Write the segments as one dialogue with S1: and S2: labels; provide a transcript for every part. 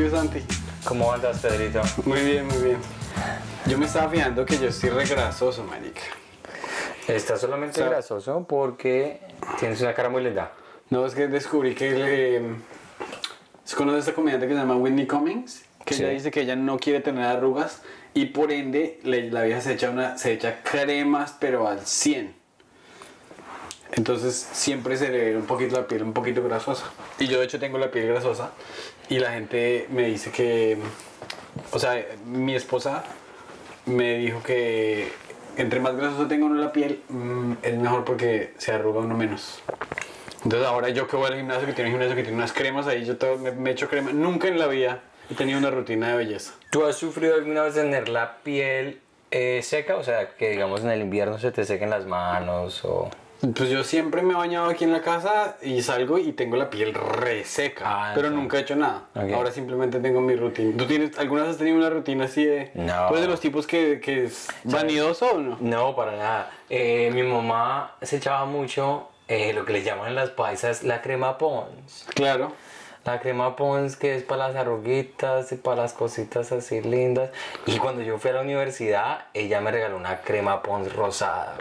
S1: ¿Qué es, Santi?
S2: ¿Cómo andas, Pedrito?
S1: Muy bien, muy bien. Yo me estaba fijando que yo estoy regrasoso, marica.
S2: Estás solamente
S1: O sea-
S2: grasoso porque tienes una cara muy linda.
S1: No, es que descubrí que le... ¿Se conoce esta comediante que se llama Whitney Cummings? Que
S2: Sí.
S1: ella dice que ella no quiere tener arrugas y por ende le- la vieja se echa, una, se echa cremas pero al 100. Entonces siempre se le ve un poquito la piel un poquito grasosa. Y yo de hecho tengo la piel grasosa y la gente me dice que... O sea, mi esposa me dijo que entre más grasoso tenga uno la piel, mm, es mejor porque se arruga uno menos. Entonces ahora yo que voy al gimnasio, que tiene un gimnasio que tiene unas cremas ahí, yo todo, me, me echo crema. Nunca en la vida he tenido una rutina de belleza.
S2: ¿Tú has sufrido alguna vez tener la piel eh, seca? O sea, que digamos en el invierno se te sequen las manos o...
S1: Pues yo siempre me he bañado aquí en la casa y salgo y tengo la piel reseca,
S2: Ah,
S1: pero nunca he hecho nada.
S2: Ok.
S1: Ahora simplemente tengo mi rutina. ¿Tú tienes, alguna vez has tenido una rutina así de...
S2: No.
S1: ¿Tú eres de los tipos que, que es vanidoso o no?
S2: No, para nada. Eh, mi mamá se echaba mucho eh, lo que le llaman las paisas la crema Pons.
S1: Claro.
S2: La crema Pons que es para las arruguitas y para las cositas así lindas. Y cuando yo fui a la universidad, ella me regaló una crema Pons rosada.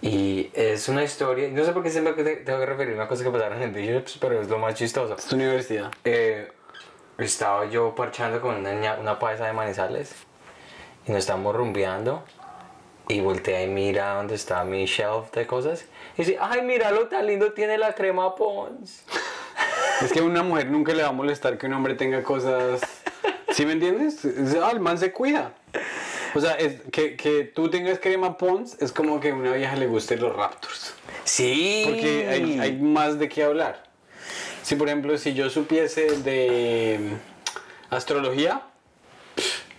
S2: Y es una historia, no sé por qué siempre tengo que referirme a cosas que pasaron en Bishops, pero es lo más chistoso.
S1: Es tu universidad.
S2: Eh, estaba yo parchando con una, una paisa de manizales y nos estamos rumbeando y voltea y mira dónde está mi shelf de cosas y dice, ay, mira lo tan lindo tiene la crema Pons.
S1: Es que a una mujer nunca le va a molestar que un hombre tenga cosas. ¿Sí me entiendes? Es- Ah, el man se cuida. O sea, es que, que tú tengas crema Pons es como que a una vieja le gusten los Raptors.
S2: Sí.
S1: Porque hay, hay más de qué hablar. Si, por ejemplo, si yo supiese de mm, astrología,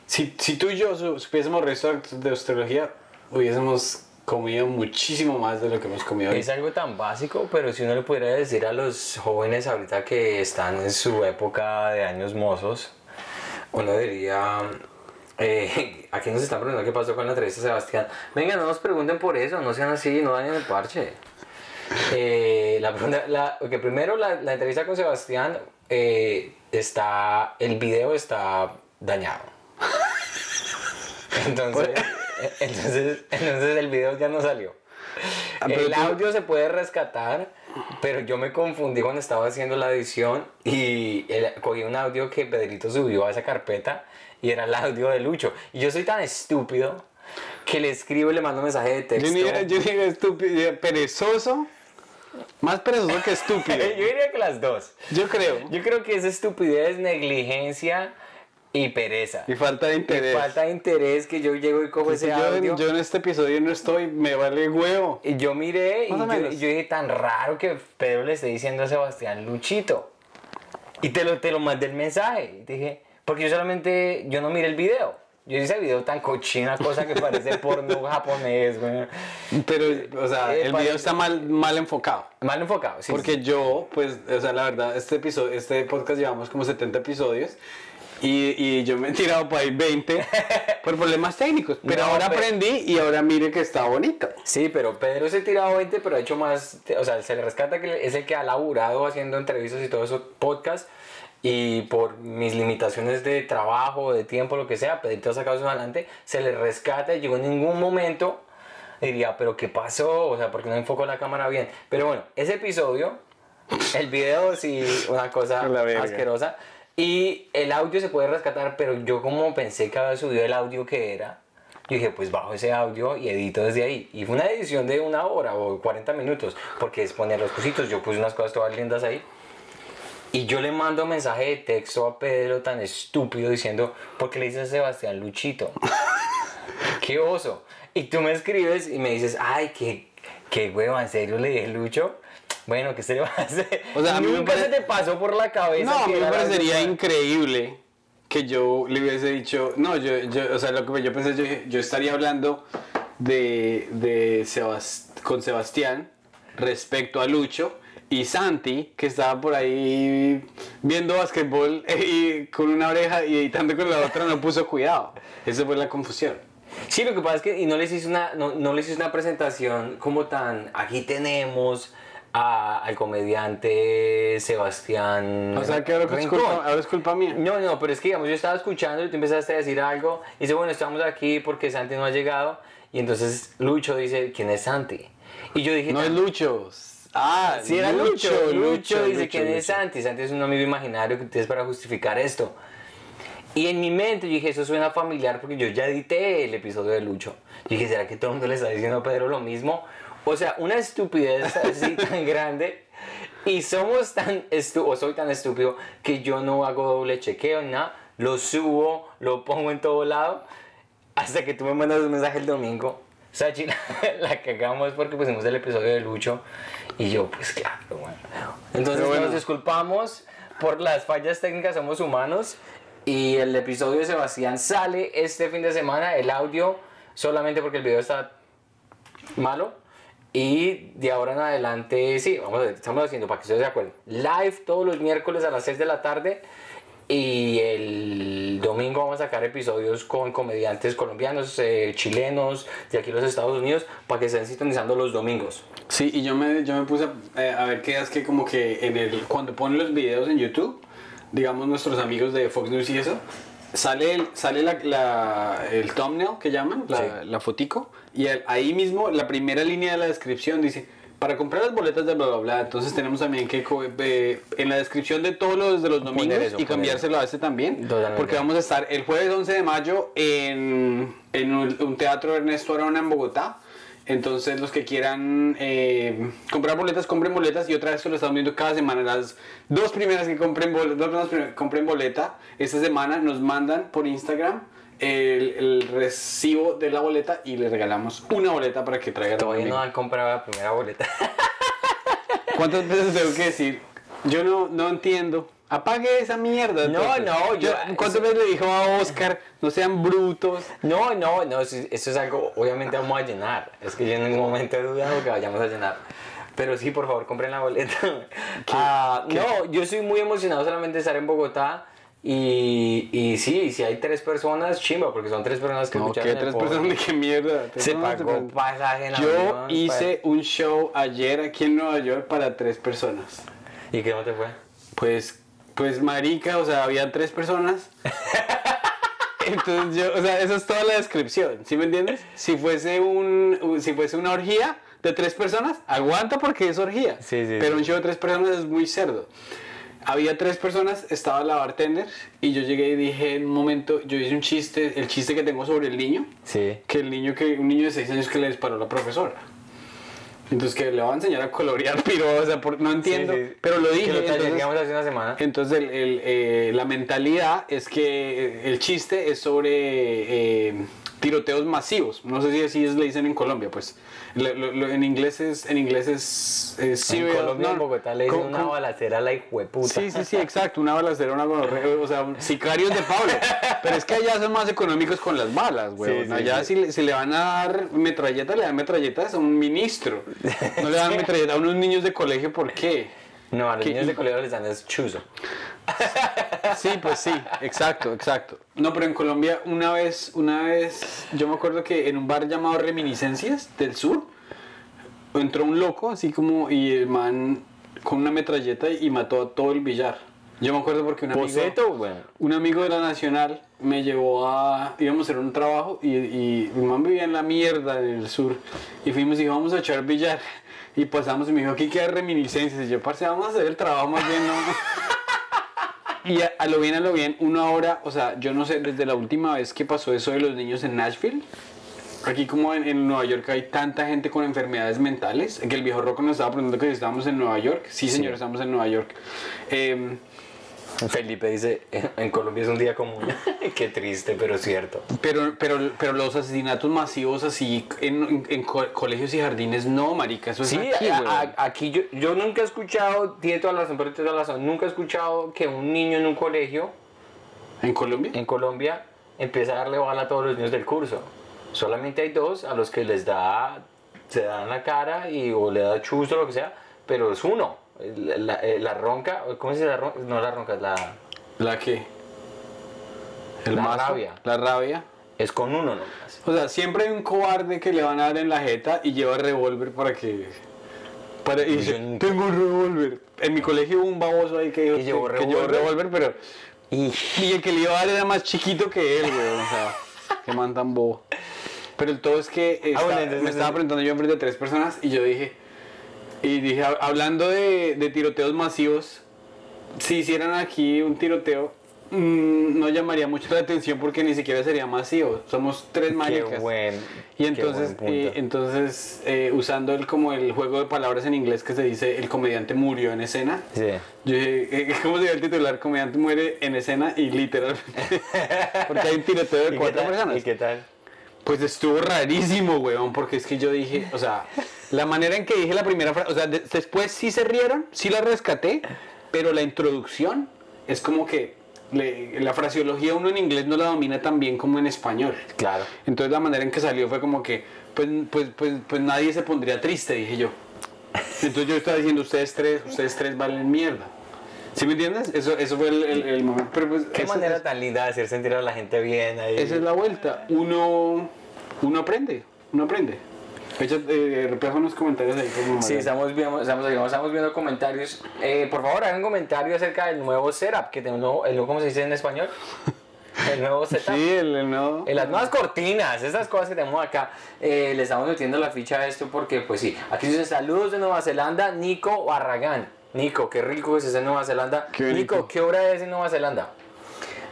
S1: si, si tú y yo su- supiésemos resto de astrología, hubiésemos comido muchísimo más de lo que hemos comido hoy.
S2: Es algo tan básico, pero si uno le pudiera decir a los jóvenes ahorita que están en su época de años mozos, uno diría, eh, aquí nos están preguntando qué pasó con la entrevista de Sebastián. Venga, no nos pregunten por eso, no sean así, no dañen el parche. Eh, la, pregunta- la- ok, primero la, la entrevista con Sebastián eh, está, el video está dañado. Entonces, entonces, entonces el video ya no salió.
S1: Ah,
S2: el audio se puede rescatar, pero yo me confundí cuando estaba haciendo la edición y el- cogí un audio que Pedrito subió a esa carpeta y era el audio de Lucho. Y yo soy tan estúpido que le escribo y le mando mensaje de texto.
S1: Yo diría, yo diría estúpido, perezoso, más perezoso que estúpido.
S2: Yo diría que las dos.
S1: Yo creo.
S2: Yo creo que es estupidez, negligencia y pereza.
S1: Y falta de
S2: Y
S1: interés.
S2: falta de interés que yo llego y cojo
S1: Si
S2: ese
S1: yo,
S2: audio.
S1: yo en este episodio no estoy, me vale huevo.
S2: Y yo miré y yo, y yo dije, tan raro que Pedro le esté diciendo a Sebastián Luchito. Y te lo, te lo mandé el mensaje. Y dije, porque yo solamente, yo no miré el video. Yo hice el video tan cochina, cosa que parece porno japonés, güey.
S1: Pero, o sea,
S2: Eh,
S1: el video está mal, mal enfocado.
S2: Mal enfocado, sí.
S1: Porque
S2: sí.
S1: yo, pues, o sea, la verdad, este episodio, este podcast llevamos como 70 episodios. Y, y yo me he tirado por ahí 20 por problemas técnicos. Pero
S2: No,
S1: ahora
S2: pero-
S1: aprendí y ahora mire que está bonito.
S2: Sí, pero Pedro se ha tirado 20, pero ha hecho más, o sea, se le rescata que es el que ha laburado haciendo entrevistas y todo eso, podcast, y por mis limitaciones de trabajo, de tiempo, lo que sea, Pedrito ha sacado eso adelante, se le rescata y yo en ningún momento diría, pero ¿qué pasó? O sea, ¿por qué no enfocó la cámara bien? Pero bueno, ese episodio, el video sí, una cosa asquerosa, y el audio se puede rescatar, pero yo como pensé que había subido el audio que era, yo dije, pues bajo ese audio y edito desde ahí. Y fue una edición de una hora o 40 minutos, porque es poner los cositos. Yo puse unas cosas todas lindas ahí. Y yo le mando mensaje de texto a Pedro tan estúpido diciendo, ¿por qué le dices Sebastián Luchito? ¡Qué oso! Y tú me escribes y me dices, ay, qué, qué hueva, ¿en serio le dije Lucho? Bueno, ¿qué se le va a hacer?
S1: O sea, a mí me
S2: Nunca
S1: pare-
S2: se te pasó por la cabeza.
S1: No, a mí me parecería increíble que yo le hubiese dicho, no, yo, yo o sea, lo que yo pensé, yo, yo estaría hablando de, de Sebas- con Sebastián respecto a Lucho y Santi, que estaba por ahí viendo basquetbol y con una oreja y editando con la otra, no puso cuidado. Esa fue la confusión.
S2: Sí, lo que pasa es que y no les hice una, no, no les hice una presentación como tan, aquí tenemos a- al comediante Sebastián.
S1: O sea que ahora es, culpa, ahora es culpa mía.
S2: No, no, pero es que digamos, yo estaba escuchando y tú empezaste a decir algo. Y dice, bueno, estamos aquí porque Santi no ha llegado. Y entonces Lucho dice, ¿quién es Santi? Y yo dije,
S1: No es
S2: "Tan-
S1: Lucho. Ah,
S2: Sí, era Lucho. Lucho, dice,
S1: Lucho,
S2: ¿quién es
S1: Lucho.
S2: Santi? Santi es un amigo imaginario que tienes para justificar esto. Y en mi mente yo dije, eso suena familiar porque yo ya edité el episodio de Lucho. Yo dije, ¿será que todo el mundo le está diciendo a Pedro lo mismo? O sea, una estupidez así tan grande. Y somos tan estúpidos, o soy tan estúpido que yo no hago doble chequeo ni nada. Lo subo, lo pongo en todo lado. Hasta que tú me mandas un mensaje el domingo. Sachi, la, la cagamos porque pusimos el episodio de Lucho. Y yo, pues claro, bueno. Entonces
S1: bueno.
S2: nos disculpamos por las fallas técnicas, somos humanos. Y el episodio de Sebastián sale este fin de semana. El audio solamente porque el video está malo. Y de ahora en adelante, sí, vamos estamos haciendo para que ustedes se acuerden. Live todos los miércoles a las 6 de la tarde. Y el domingo vamos a sacar episodios con comediantes colombianos, eh, chilenos, de aquí los Estados Unidos, para que estén sintonizando los domingos.
S1: Sí, y yo me, yo me puse a, eh, a ver qué es que como que en el, cuando ponen los videos en YouTube, digamos nuestros amigos de Fox News y eso, sale el, sale la, la- el thumbnail que llaman, la,
S2: Sí.
S1: la fotico, y el- ahí mismo la primera línea de la descripción dice, para comprar las boletas de bla bla bla, entonces tenemos también que co- eh, en la descripción de todos los de los domingos
S2: eso,
S1: y cambiárselo a este también,
S2: Totalmente.
S1: porque vamos a estar el jueves 11 de mayo en, en un, un teatro Ernesto Arona en Bogotá. Entonces los que quieran eh, comprar boletas, compren boletas y otra vez lo estamos viendo cada semana. Las dos primeras que compren, bol- dos primeras que compren boleta esta semana nos mandan por Instagram el, el recibo de la boleta y le regalamos una boleta para que traigan a un
S2: Todavía no han comprado la primera boleta.
S1: ¿Cuántas veces tengo que decir? Yo no, no entiendo. Apague esa mierda.
S2: No,
S1: entonces.
S2: no, yo-
S1: ¿Cuántas veces le dijo a Oscar, no sean brutos?
S2: No, no, no, eso, eso es algo, obviamente vamos a llenar. Es que yo en ningún momento he dudado que vayamos a llenar. Pero sí, por favor, compren la boleta. Ah, no, yo soy muy emocionado solamente de estar en Bogotá. Y, y sí, si hay tres personas, chimba, porque son tres personas que
S1: No,
S2: escucharon
S1: ¿qué
S2: el
S1: tres
S2: podcast.
S1: personas de qué mierda?
S2: Se
S1: de-
S2: pagó pasaje en
S1: Yo
S2: avión, pues.
S1: hice un show ayer aquí en Nueva York para tres personas.
S2: ¿Y qué no te fue?
S1: Pues, pues marica, o sea, había tres personas. Entonces yo, o sea, esa es toda la descripción, ¿sí me entiendes? Si fuese un, un- si fuese una orgía de tres personas, aguanta porque es orgía.
S2: Sí, sí,
S1: Pero
S2: sí.
S1: un show de tres personas es muy cerdo. Había tres personas, estaba la bartender y yo llegué y dije en un momento, yo hice un chiste, el chiste que tengo sobre el niño,
S2: Sí.
S1: que el niño que un niño de 6 años que le disparó a la profesora. Entonces que le va a enseñar a colorear piro, o sea, por- no entiendo,
S2: Sí, sí.
S1: pero lo dije.
S2: Que lo
S1: entonces-
S2: hace una semana.
S1: entonces el- el, eh, la mentalidad es que el chiste es sobre eh, tiroteos masivos. No sé si así es, le dicen en Colombia, pues. Lo- lo- lo- en inglés es, en inglés es, es
S2: En Colombia,
S1: no,
S2: en Bogotá, le dicen
S1: ¿cómo-
S2: una balacera a la hijueputa.
S1: Sí, sí, sí, exacto, una balacera, una o sea, sicarios de Pablo. Pero es que allá son más económicos con las balas, güey.
S2: Sí, sí,
S1: allá
S2: sí.
S1: Si, le, si le van a dar metralletas, le dan metralletas a un ministro. No le dan metralletas a unos niños de colegio, ¿por qué?
S2: No, a los
S1: ¿Qué?
S2: niños de colegio les dan es chuzo.
S1: Sí, pues sí, exacto, exacto. No, pero en Colombia una vez, una vez, yo me acuerdo que en un bar llamado Reminiscencias del Sur, entró un loco así como, y el man con una metralleta y mató a todo el billar. Yo me acuerdo porque un amigo,
S2: Boceto, bueno.
S1: un amigo de la Nacional me llevó a, íbamos a hacer un trabajo y, y mi man vivía en la mierda en el sur y fuimos y vamos a echar billar. Y pasamos y me dijo, aquí queda reminiscencias. Y yo, parce, vamos a hacer el trabajo más bien, ¿no? Y a, a lo bien, a lo bien, una hora, o sea, yo no sé, desde la última vez que pasó eso de los niños en Nashville, aquí como en, en Nueva York hay tanta gente con enfermedades mentales, que el viejo Rocco nos estaba preguntando que si estábamos en Nueva York. Sí, señor,
S2: Sí.
S1: estamos en Nueva York. Em,
S2: Felipe dice, en Colombia es un día común. Qué triste, pero es cierto.
S1: pero, pero, pero los asesinatos masivos así en, en- en co- colegios y jardines, no, marica, eso es
S2: Sí,
S1: aquí,
S2: a- aquí yo, yo nunca he escuchado, tiene toda la razón, pero tiene toda la razón, nunca he escuchado que un niño en un colegio
S1: ¿En Colombia?
S2: en Colombia empieza a darle bala a todos los niños del curso. Solamente hay dos a los que les da, se dan la cara y o le da chusto o lo que sea, pero es uno. La, la- eh, la ronca, ¿cómo se dice la ronca? No la ronca, es la,
S1: ¿La qué? El
S2: La
S1: mazo,
S2: rabia.
S1: La rabia.
S2: es con uno nomás.
S1: O sea, siempre hay un cobarde que le van a dar en la jeta y lleva revólver para que Para, y dice,
S2: nunca-
S1: tengo un revólver. En mi colegio hubo un baboso ahí que
S2: Que llevó revólver.
S1: pero...
S2: Y
S1: Y el que le iba a dar era más chiquito que él, güey. O sea, que man tan bobo. Pero el todo es que está-
S2: Ah, bueno, entonces-
S1: me estaba preguntando yo enfrente de tres personas y yo dije, y dije, hab- hablando de, de tiroteos masivos, si hicieran aquí un tiroteo, mm, no llamaría mucho la atención porque ni siquiera sería masivo. Somos tres maricas.
S2: buen.
S1: Y entonces, eh, entonces eh, usando el, como el juego de palabras en inglés que se dice el comediante murió en escena,
S2: Sí.
S1: yo dije, eh, ¿cómo sería el titular? Comediante muere en escena y literalmente. Porque hay un tiroteo
S2: ¿Y
S1: de cuatro personas.
S2: ¿Y qué tal?
S1: Pues estuvo rarísimo, weón, porque es que yo dije, o sea, la manera en que dije la primera frase, o sea, de- después sí se rieron, sí la rescaté, pero la introducción es como que le- la fraseología uno en inglés no la domina tan bien como en español.
S2: Claro.
S1: Entonces la manera en que salió fue como que, pues, pues, pues, pues nadie se pondría triste, dije yo. Entonces yo estaba diciendo, ustedes tres, ustedes tres valen mierda. ¿Sí me entiendes? Eso, eso fue el, el- el momento. Pero pues,
S2: Qué
S1: esa-
S2: manera tan linda de hacer sentir a la gente bien ahí.
S1: esa es la vuelta. Uno, uno aprende, uno aprende. Echa, eh, refleja unos comentarios ahí como
S2: Sí, estamos viendo, estamos, estamos viendo comentarios. Eh, por favor, hagan comentarios acerca del nuevo setup que tengo, el nuevo, ¿cómo se dice en español? El nuevo setup.
S1: Sí, el, el no.
S2: En las nuevas cortinas, esas cosas que tenemos acá, eh, le estamos metiendo la ficha a esto porque, pues sí, aquí dicen saludos de Nueva Zelanda, Nico Barragán. Nico, qué rico que estés en Nueva Zelanda.
S1: Qué
S2: Nico. ¿qué hora es en Nueva Zelanda?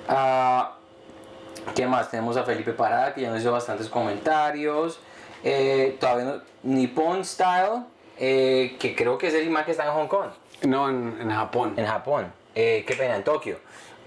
S2: Ah, ¿Qué más? Tenemos a Felipe Parada que ya nos hizo bastantes comentarios. Eh, todavía no, Nippon Style, eh, que creo que es el imán que está en Hong Kong
S1: No, en, en Japón.
S2: en Japón. Eh, qué pena, en Tokio.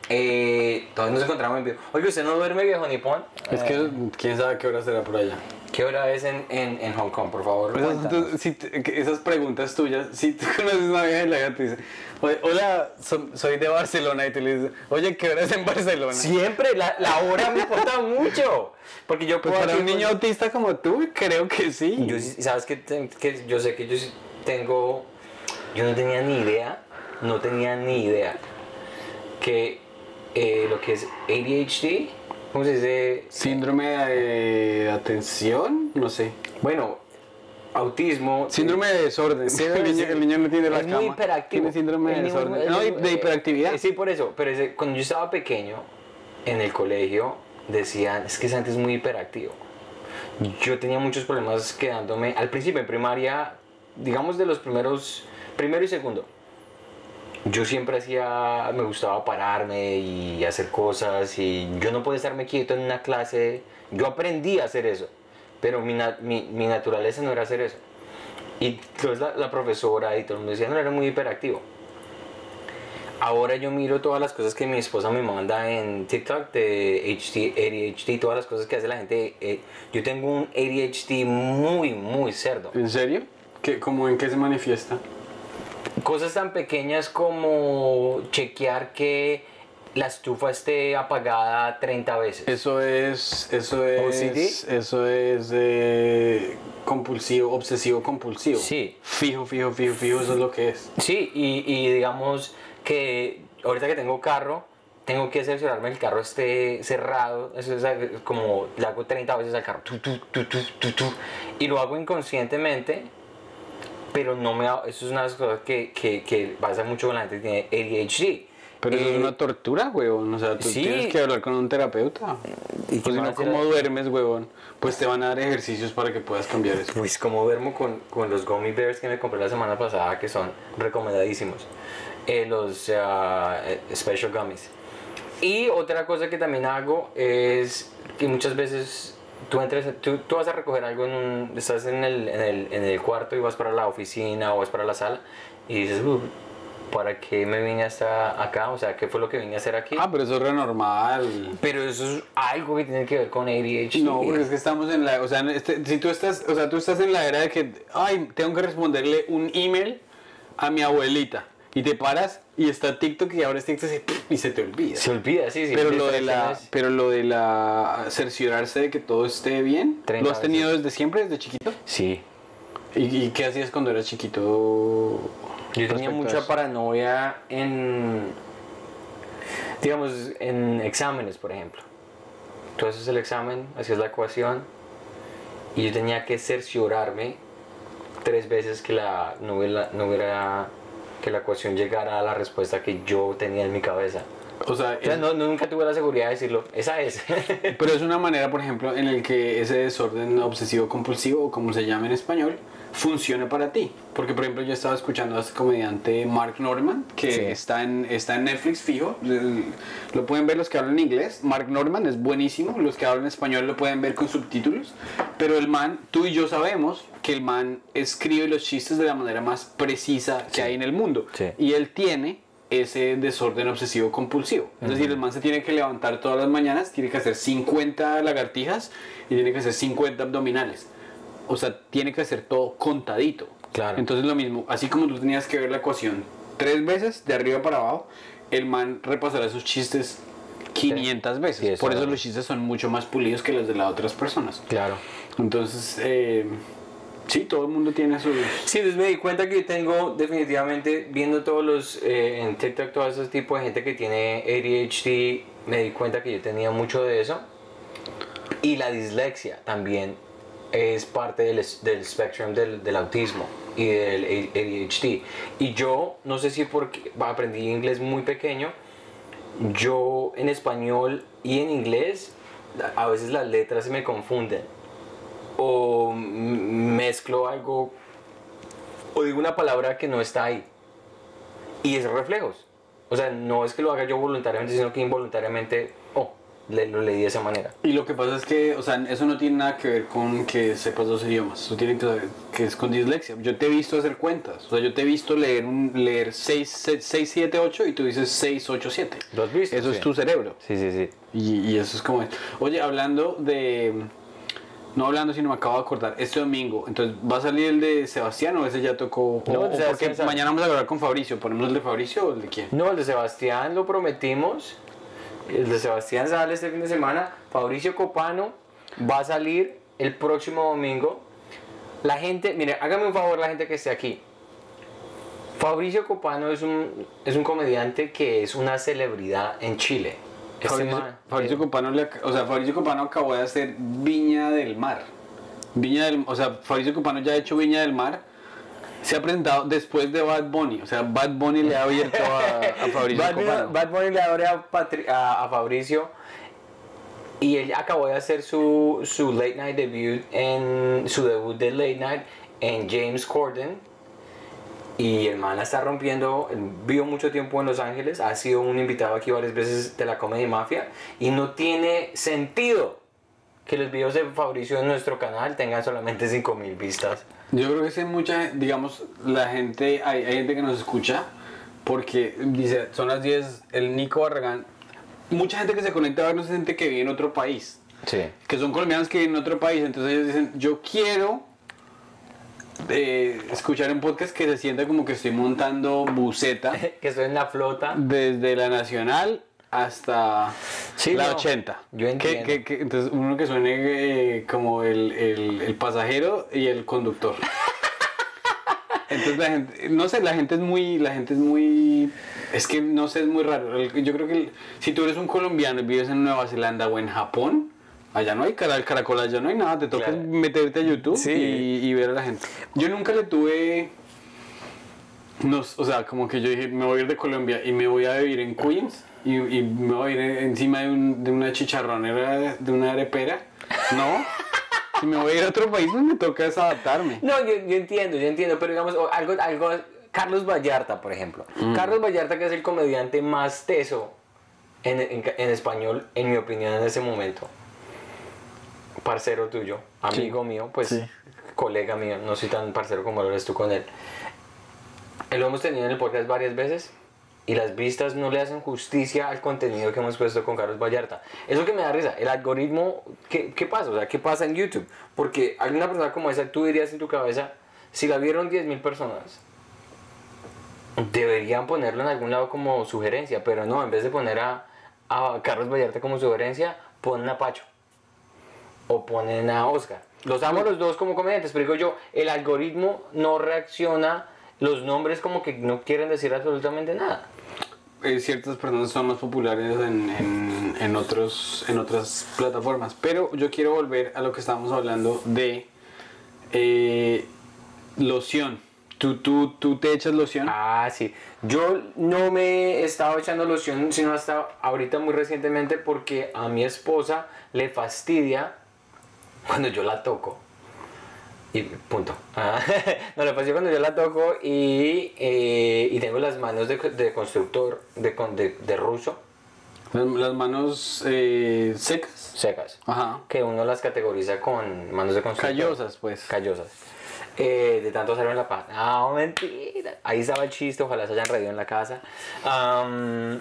S2: Eh, todavía nos encontramos en vivo. Oye, ¿usted no duerme, viejo nipón?
S1: Es que quién sabe qué hora será por allá.
S2: ¿Qué hora es en, en, en Hong Kong, por favor?
S1: Esas, tú- si te- esas preguntas tuyas, si tú conoces una vieja y la vieja te dice, "Oye, hola, so- soy de Barcelona, y tú le dices, oye, ¿qué hora es en Barcelona?
S2: Siempre, la, la hora me importa mucho. Porque yo
S1: Pues
S2: puedo
S1: para un niño
S2: pues,
S1: autista como tú, creo que sí.
S2: Yo, ¿Sabes que yo sé que yo tengo... Yo no tenía ni idea, no tenía ni idea que eh, lo que es ADHD, ¿cómo se dice?
S1: Síndrome de atención, no sé.
S2: Bueno, autismo.
S1: Síndrome de desorden.
S2: Síndrome
S1: el, niño, el niño no tiene la
S2: es
S1: cama.
S2: muy hiperactivo.
S1: Tiene síndrome de desorden. No, de hiperactividad.
S2: eh, sí, por eso. Pero ese- cuando yo estaba pequeño, en el colegio, decían, es que Santi es muy hiperactivo. Yo tenía muchos problemas quedándome, al principio en primaria, digamos de los primeros, primero y segundo. Yo siempre hacía, me gustaba pararme y hacer cosas y yo no podía estarme quieto en una clase. Yo aprendí a hacer eso, pero mi, mi, naturaleza no era hacer eso. Y entonces la, la profesora y todo el mundo decía, no, era muy hiperactivo. Ahora yo miro todas las cosas que mi esposa me manda en TikTok de HD, ADHD, todas las cosas que hace la gente. eh, yo tengo un ADHD muy, muy cerdo.
S1: ¿En serio? ¿Qué, ¿Cómo en qué se manifiesta?
S2: Cosas tan pequeñas como chequear que la estufa esté apagada 30 veces.
S1: Eso es, eso es,
S2: OCD?
S1: eso es eh, compulsivo, obsesivo compulsivo.
S2: Sí.
S1: Fijo, fijo, fijo, fijo, eso es lo que es.
S2: Sí, y, y digamos que ahorita que tengo carro, tengo que cerciorarme el carro esté cerrado. Eso es como le hago 30 veces al carro. tu, tu, tu, tu, tu, tu, y lo hago inconscientemente, pero no me ha- Eso es una de las cosas que, que, que pasa mucho con la gente que tiene ADHD.
S1: Pero eso
S2: Eh,
S1: es una tortura, huevón. O sea, tú
S2: sí.
S1: tienes que hablar con un terapeuta.
S2: ¿Y
S1: Pues si no? ¿cómo duermes, huevón? Pues te van a dar ejercicios para que puedas cambiar eso.
S2: Pues como duermo con, con los gummy bears que me compré la semana pasada, que son recomendadísimos. Eh, los eh, special gummies. Y otra cosa que también hago es que muchas veces tú, entras, tú, tú vas a recoger algo en un... Estás en el, en, el, en el cuarto y vas para la oficina o vas para la sala y dices, "Uh, ¿para qué me vine hasta acá? O sea, ¿qué fue lo que vine a hacer aquí?
S1: Ah, pero eso es re normal.
S2: Pero eso es algo que tiene que ver con ADHD.
S1: No, porque es que estamos en la, o sea, este- si tú estás, o sea, tú estás en la era de que, ay, tengo que responderle un email a mi abuelita y te paras y está TikTok y ahora es TikTok y se te olvida.
S2: Se olvida, sí, sí.
S1: Pero lo de la, pero lo de la cerciorarse de que todo esté bien,
S2: 30
S1: ¿lo has tenido desde siempre, desde chiquito?
S2: Sí.
S1: ¿Y, y qué hacías cuando eras chiquito?
S2: Yo tenía mucha paranoia en, digamos, en exámenes, por ejemplo. Tú haces el examen, hacías la ecuación y yo tenía que cerciorarme tres veces que la, no hubiera, no hubiera- que la ecuación llegara a la respuesta que yo tenía en mi cabeza.
S1: O sea,
S2: O sea,
S1: es-
S2: no, nunca tuve la seguridad de decirlo. Esa es.
S1: pero es una manera, por ejemplo, en el que ese desorden obsesivo compulsivo, o como se llama en español, funcione para ti. Porque, por ejemplo, yo estaba escuchando a este comediante Mark Norman, que
S2: Sí.
S1: está, en, está en Netflix fijo. Lo pueden ver los que hablan inglés. Mark Norman es buenísimo. Los que hablan español lo pueden ver con subtítulos. Pero el man, tú y yo sabemos que el man escribe los chistes de la manera más precisa que hay en el mundo.
S2: Sí.
S1: Y él tiene ese desorden obsesivo compulsivo. Es decir, el man se tiene que levantar todas las mañanas, tiene que hacer 50 lagartijas y tiene que hacer 50 abdominales. O sea, tiene que hacer todo contadito.
S2: Claro.
S1: Entonces lo mismo, así como tú tenías que ver la ecuación tres veces, de arriba para abajo, el man repasará sus chistes 500 veces.
S2: Sí, eso
S1: Por eso
S2: es.
S1: los chistes son mucho más pulidos que los de las otras personas.
S2: claro.
S1: Entonces, eh, sí, todo el mundo tiene sus...
S2: Sí, entonces me di cuenta que tengo definitivamente, viendo todos los, eh, en TikTok, todo ese tipo de gente que tiene ADHD, me di cuenta que yo tenía mucho de eso. Y la dislexia también es parte del, del spectrum del, del autismo y del ADHD. Y yo, no sé si porque aprendí inglés muy pequeño, yo en español y en inglés, a veces las letras se me confunden. O mezclo algo o digo una palabra que no está ahí. Y es reflejos. O sea, no es que lo haga yo voluntariamente, sino que involuntariamente, le- lo leí de esa manera.
S1: Y lo que pasa es que, o sea, eso no tiene nada que ver con que sepas dos idiomas. Eso tiene que ver que es con dislexia. Yo te he visto hacer cuentas. O sea, yo te he visto leer un leer 6, 6 7, 8 y tú dices 6, 8, 7.
S2: ¿Lo has visto?
S1: Eso
S2: Sí.
S1: es tu cerebro.
S2: Sí, sí, sí.
S1: Y, y eso es como... Oye, hablando de... No hablando, sino me acabo de acordar. Este domingo, entonces, ¿va a salir el de Sebastián o ese ya tocó?
S2: No,
S1: O-
S2: el de
S1: o porque mañana vamos a hablar con Fabricio. ¿Ponemos el de Fabricio o el de quién?
S2: No, el de Sebastián lo prometimos. El de Sebastián sale este fin de semana. Fabricio Copano va a salir el próximo domingo. La gente, mire, hágame un favor la gente que esté aquí. Fabricio Copano es un, es un comediante que es una celebridad en Chile. Este
S1: Fabricio,
S2: man,
S1: Fabricio
S2: eh,
S1: Copano le o sea, Fabricio Copano acabó de hacer Viña del Mar. Viña del, o sea, Fabricio Copano ya ha hecho Viña del Mar. Se ha presentado después de Bad Bunny. O sea, Bad Bunny le ha abierto a, a Fabricio
S2: Bad, Bunny-. Bad Bunny le abre a, Patri- a- a Fabricio y él acabó de hacer su, su late night debut en su debut de late night en James Corden y el man la está rompiendo vivió mucho tiempo en Los Ángeles ha sido un invitado aquí varias veces de la Comedy Mafia y no tiene sentido que los videos de Fabricio en nuestro canal tengan solamente 5000 vistas
S1: Yo creo que sí mucha, digamos, la gente, hay, hay gente que nos escucha porque dice, son las 10, el Nico Barragán. Mucha gente que se conecta a vernos es gente que vive en otro país.
S2: sí
S1: que son colombianos que viven en otro país, entonces ellos dicen, yo quiero eh, escuchar un podcast que se sienta como que estoy montando buceta
S2: que estoy en la flota
S1: desde la nacional hasta
S2: Sí,
S1: la
S2: no,
S1: 80.
S2: yo entiendo.
S1: que- que- entonces uno que suene eh, como el, el- el pasajero y el conductor. Entonces la gente, no sé, la gente es muy, la gente es muy, es que no sé, es muy raro. Yo creo que el- si tú eres un colombiano y vives en Nueva Zelanda o en Japón, allá no hay canal caracol, allá no hay nada, te toca
S2: Claro.
S1: meterte a YouTube
S2: Sí.
S1: y, y ver a la gente. Yo nunca le tuve, no, o sea, como que yo dije, me voy a ir de Colombia y me voy a vivir en Queens y, y me voy a ir encima de, un- de una chicharronera, de una arepera. No. Si me voy a ir a otro país, pues me toca adaptarme.
S2: No, yo, yo entiendo, yo entiendo, pero digamos, algo, algo, Carlos Vallarta, por ejemplo. Carlos Vallarta, que es el comediante más teso en, en- en español, en mi opinión, en ese momento. Parcero tuyo, amigo mío, pues
S3: Sí.
S2: colega mío, no soy tan parcero como lo eres tú con él. Lo hemos tenido en el podcast varias veces y las vistas no le hacen justicia al contenido que hemos puesto con Carlos Vallarta. Eso que me da risa, el algoritmo, ¿qué, qué pasa? O sea, ¿qué pasa en YouTube? Porque alguna persona como esa, tú dirías en tu cabeza, si la vieron 10.000 personas, deberían ponerlo en algún lado como sugerencia, pero no, en vez de poner a, a Carlos Vallarta como sugerencia, ponen a Pacho o ponen a Oscar. Los amo los dos como comediantes, pero digo yo, el algoritmo no reacciona, los nombres como que no quieren decir absolutamente nada.
S1: Eh, ciertas personas son más populares en, en- otros, en otras plataformas. Pero yo quiero volver a lo que estábamos hablando de eh, Loción. ¿Tú, tú, ¿Tú te echas loción?
S2: Ah, sí. Yo no me he estado echando loción, sino hasta ahorita muy recientemente porque a mi esposa le fastidia cuando yo la toco. Y punto. Ah, no, le fastidia cuando yo la toco y, eh, y tengo las manos de, de constructor, de, de, de ruso,
S1: Las, las manos eh, secas.
S2: secas.
S1: Ajá.
S2: Que uno las categoriza con manos de constructor.
S1: Callosas, pues.
S2: Callosas. Eh, de tanto hacerlo en la paz. No, mentira. Ahí estaba el chiste, ojalá se hayan reído en la casa. Am,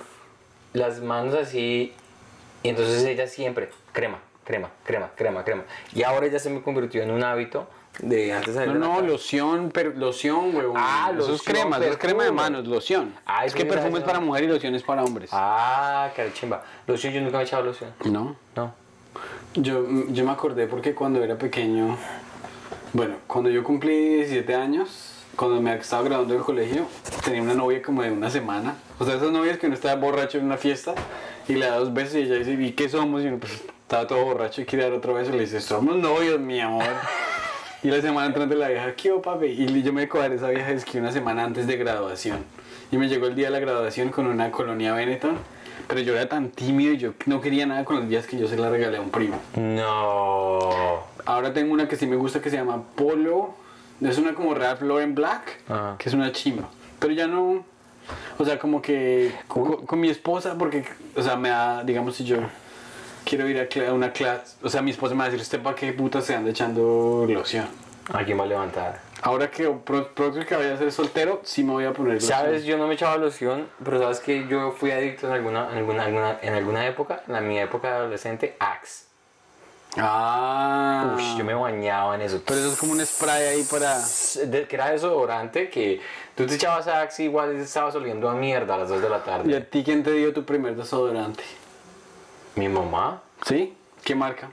S2: las manos así. Y entonces ella siempre, crema, crema, crema, crema, crema. Y ahora ya se me convirtió en un hábito de antes de
S1: No, no, loción, pero loción, huevón.
S2: Ah,
S1: Eso es
S2: loción,
S1: crema, eso es crema de manos, loción.
S2: Ah,
S1: es que perfume es para mujer y loción es para hombres.
S2: Ah, chimba. Loción, yo nunca me he echado loción.
S1: ¿No?
S2: No.
S1: Yo, yo me acordé porque cuando era pequeño, bueno, cuando yo cumplí 17 años, cuando me estaba graduando del colegio, tenía una novia como de una semana. O sea, esas novias que uno estaba borracho en una fiesta y le da dos besos y ella dice, ¿y qué somos? Y uno pues, estaba todo borracho y quiere dar otro beso y le dice, somos novios, mi amor. Y la semana entrante la vieja, ¿qué papi? Y yo me cuadré esa vieja es que una semana antes de graduación. Y me llegó el día de la graduación con una colonia Benetton. Pero yo era tan tímido y yo no quería nada con los días que yo se la regalé a un primo.
S2: No.
S1: Ahora tengo una que sí me gusta que se llama Polo. Es una como Ralph Lauren Black,
S2: Ajá.
S1: que es una chimba. Pero ya no. O sea, como que con, con mi esposa, porque, o sea, me da, digamos, si yo quiero ir a, a una clase, o sea, mi esposa me va a decir, ¿usted para qué puta se anda echando loción?
S2: ¿A quién va a levantar?
S1: Ahora que próximo que vaya a ser soltero, sí me voy a poner loción.
S2: Sabes, yo no me echaba loción, pero sabes que yo fui adicto en alguna, en alguna, alguna- en alguna época, en la- mi época de adolescente, Axe.
S1: Ah.
S2: Uy, yo me bañaba en eso.
S1: Pero eso es como un spray ahí para...
S2: Que era desodorante que tú te echabas Axe igual y estabas oliendo a mierda a las 2 de la
S1: ¿Y
S2: tarde.
S1: a ti quién te dio tu primer desodorante?
S2: Mi mamá,
S1: ¿Sí? ¿Qué marca?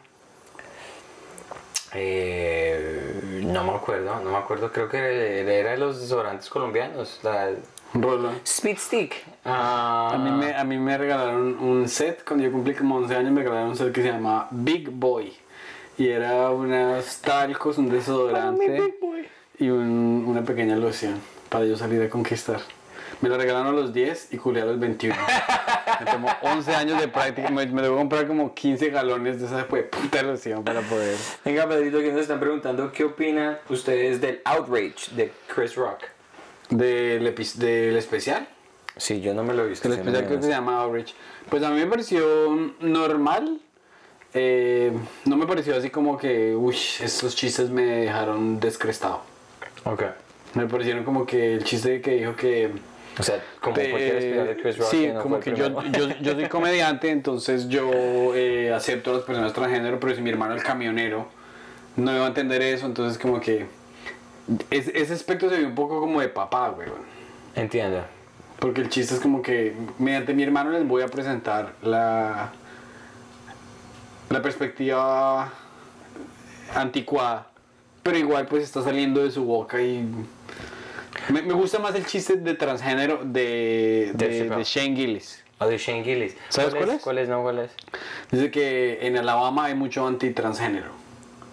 S2: eh, no me acuerdo, no me acuerdo, creo que era de los desodorantes colombianos, la
S1: Rollo.
S2: Speed Stick. Ah,
S1: A mí, me, a mí me regalaron un set, cuando yo cumplí como 11 años me regalaron un set que se llama Big Boy. Y era unas talcos, un desodorante y un- una pequeña loción para yo salir a conquistar. Me lo regalaron a los 10 y culé a los 21. me tomó 11 años de práctica, me, me debo comprar como 15 galones de esa puta loción para poder...
S2: Venga, Pedrito, que nos están preguntando qué opinan ustedes del Outrage de Chris Rock.
S1: ¿Del, del especial?
S2: Sí, yo no me lo he visto.
S1: El especial creo que se llama Outreach. Pues a mí me pareció normal. Eh, no me pareció así como que, uy, estos chistes me dejaron descrestado.
S2: Ok.
S1: Me parecieron como que el chiste que dijo que...
S2: O sea, como cualquier especial de Chris Rock.
S1: sí,
S2: no
S1: como que yo, yo, yo soy comediante, entonces yo eh, acepto a las personas transgénero, pero si mi hermano el camionero no iba a entender eso, entonces como que... es- ese aspecto se ve un poco como de papá, weón.
S2: Entiendo.
S1: Porque el chiste es como que mediante mi hermano les voy a presentar la, la perspectiva anticuada. Pero igual pues está saliendo de su boca y... Me, me gusta más el chiste de transgénero de,
S2: De
S1: Shane Gillis.
S2: O de Shane Gillis.
S1: ¿Sabes cuál es?
S2: ¿Cuál es? No, ¿cuál es?
S1: Dice que en Alabama hay mucho antitransgénero.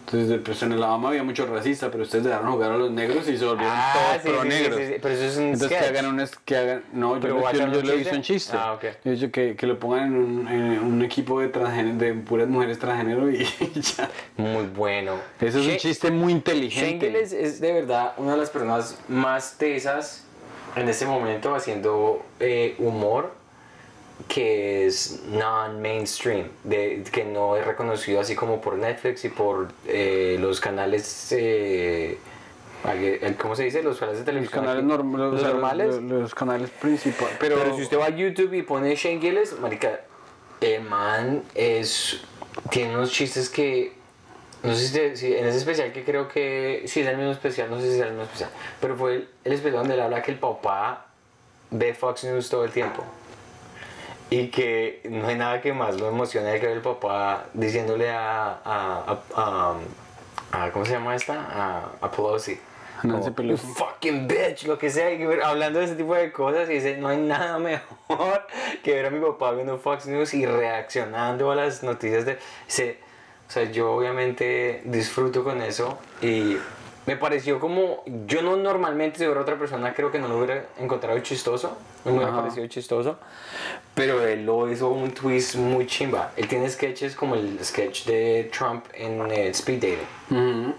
S1: Entonces pues en Alabama había mucho racista, pero ustedes dejaron jugar a los negros y se volvieron
S2: Ah,
S1: todos
S2: sí,
S1: pro
S2: sí, sí,
S1: negros.
S2: sí, sí, pero eso es un
S1: Entonces que hagan un que hagan no yo, lo- yo,
S2: ¿hacen
S1: yo
S2: un
S1: lo he visto
S2: chiste? Ah, ok.
S1: Yo he dicho que, que lo pongan en un, en un equipo de de puras mujeres transgénero y ya.
S2: Muy bueno.
S1: Eso es un chiste muy inteligente.
S2: Gillis es de verdad una de las personas más tesas en este momento haciendo eh, humor que es non-mainstream, que no es reconocido así como por Netflix y por eh, los canales, eh, ¿cómo se dice? Los canales de
S1: los
S2: televisión.
S1: canales norm- los, sea,
S2: normales.
S1: Los, los canales principales. Pero,
S2: Pero, si usted va a YouTube y pone Shane Gillis, marica, el man es, tiene unos chistes que, no sé si, te- si en ese especial que creo que, sí es el mismo especial, no sé si es el mismo especial, pero fue el, el especial donde él habla que el papá ve Fox News todo el tiempo. Y que no hay nada que más lo emocione que ver el papá diciéndole a, a, a, ¿cómo se llama esta? A, a Pelosi.
S1: Nancy
S2: como,
S1: Pelosi.
S2: "You fucking bitch, lo que sea, y hablando de ese tipo de cosas y dice, no hay nada mejor que ver a mi papá viendo Fox News y reaccionando a las noticias de... Se, o sea, yo obviamente disfruto con eso y me pareció como, yo no normalmente si fuera otra persona creo que no lo hubiera encontrado chistoso, no me hubiera parecido chistoso, pero él lo hizo un twist muy chimba. Él tiene sketches como el sketch de Trump en eh, Speed Dating.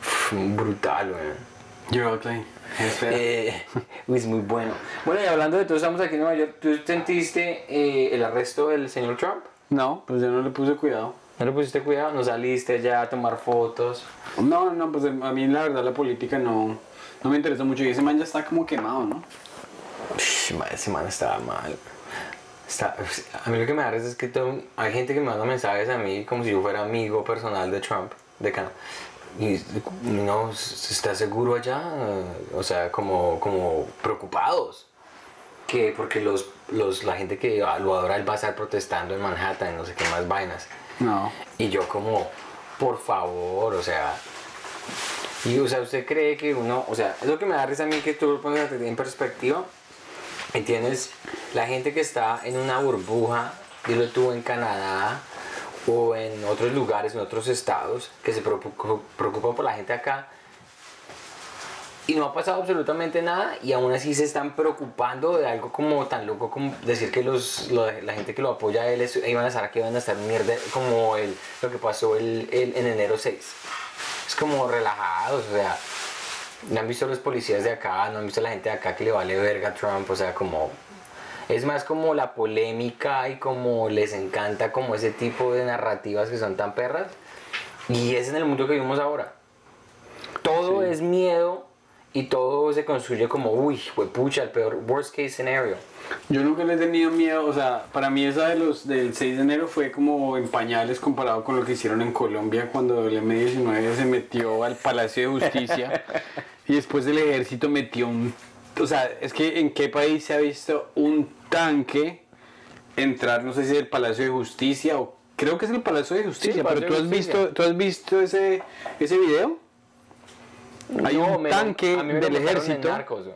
S2: Uf, brutal, weón.
S1: You're ugly.
S2: Eh, es muy bueno. Bueno, y hablando de todo, estamos aquí en Nueva York. ¿Tú sentiste eh, el arresto del señor Trump?
S1: No, pues yo no le puse cuidado.
S2: ¿No le pusiste cuidado? ¿No saliste ya a tomar fotos?
S1: No, no, pues a mí la verdad la política no, no me interesa mucho y ese man ya está como quemado, ¿no?
S2: Ma, Ese man estaba mal. Está, a mí lo que me da es que todo- hay gente que me manda mensajes a mí como si yo fuera amigo personal de Trump, de Can y no, ¿se ¿está seguro allá? O sea, como, como preocupados. Que porque los, los, la gente que lo adora, él va a estar protestando en Manhattan no sé qué más vainas.
S1: No.
S2: Y yo como, por favor, o sea... Y, o sea, ¿usted cree que uno... O sea, es lo que me da risa a mí que tú lo pones en perspectiva. Y tienes la gente que está en una burbuja, dilo tú en Canadá o en otros lugares, en otros estados, que se preocup- preocupan por la gente acá. Y no ha pasado absolutamente nada y aún así se están preocupando de algo como tan loco como decir que los, lo- la gente que lo apoya a él es, iban a estar que iban a estar mierda como el, lo que pasó el, el- en enero 6. Es como relajados, o sea, no han visto los policías de acá, no han visto la gente de acá que le vale verga a Trump, o sea, como... Es más como la polémica y como les encanta como ese tipo de narrativas que son tan perras. Y es en el mundo que vivimos ahora. Todo
S1: Sí.
S2: es miedo y todo se construye como, uy, pucha, el peor, worst case scenario.
S1: Yo nunca le he tenido miedo, o sea, para mí esa de los del 6 de enero fue como en pañales comparado con lo que hicieron en Colombia cuando el M19 se metió al Palacio de Justicia y después el ejército metió un... O sea, es que en qué país se ha visto un tanque entrar, no sé si es el Palacio de Justicia o creo que es el Palacio de Justicia,
S2: Palacio
S1: pero tú has visto, ¿tú has visto ese, ese video? Hay
S2: No,
S1: un
S2: me
S1: tanque
S2: me
S1: del ejército.
S2: Narcos.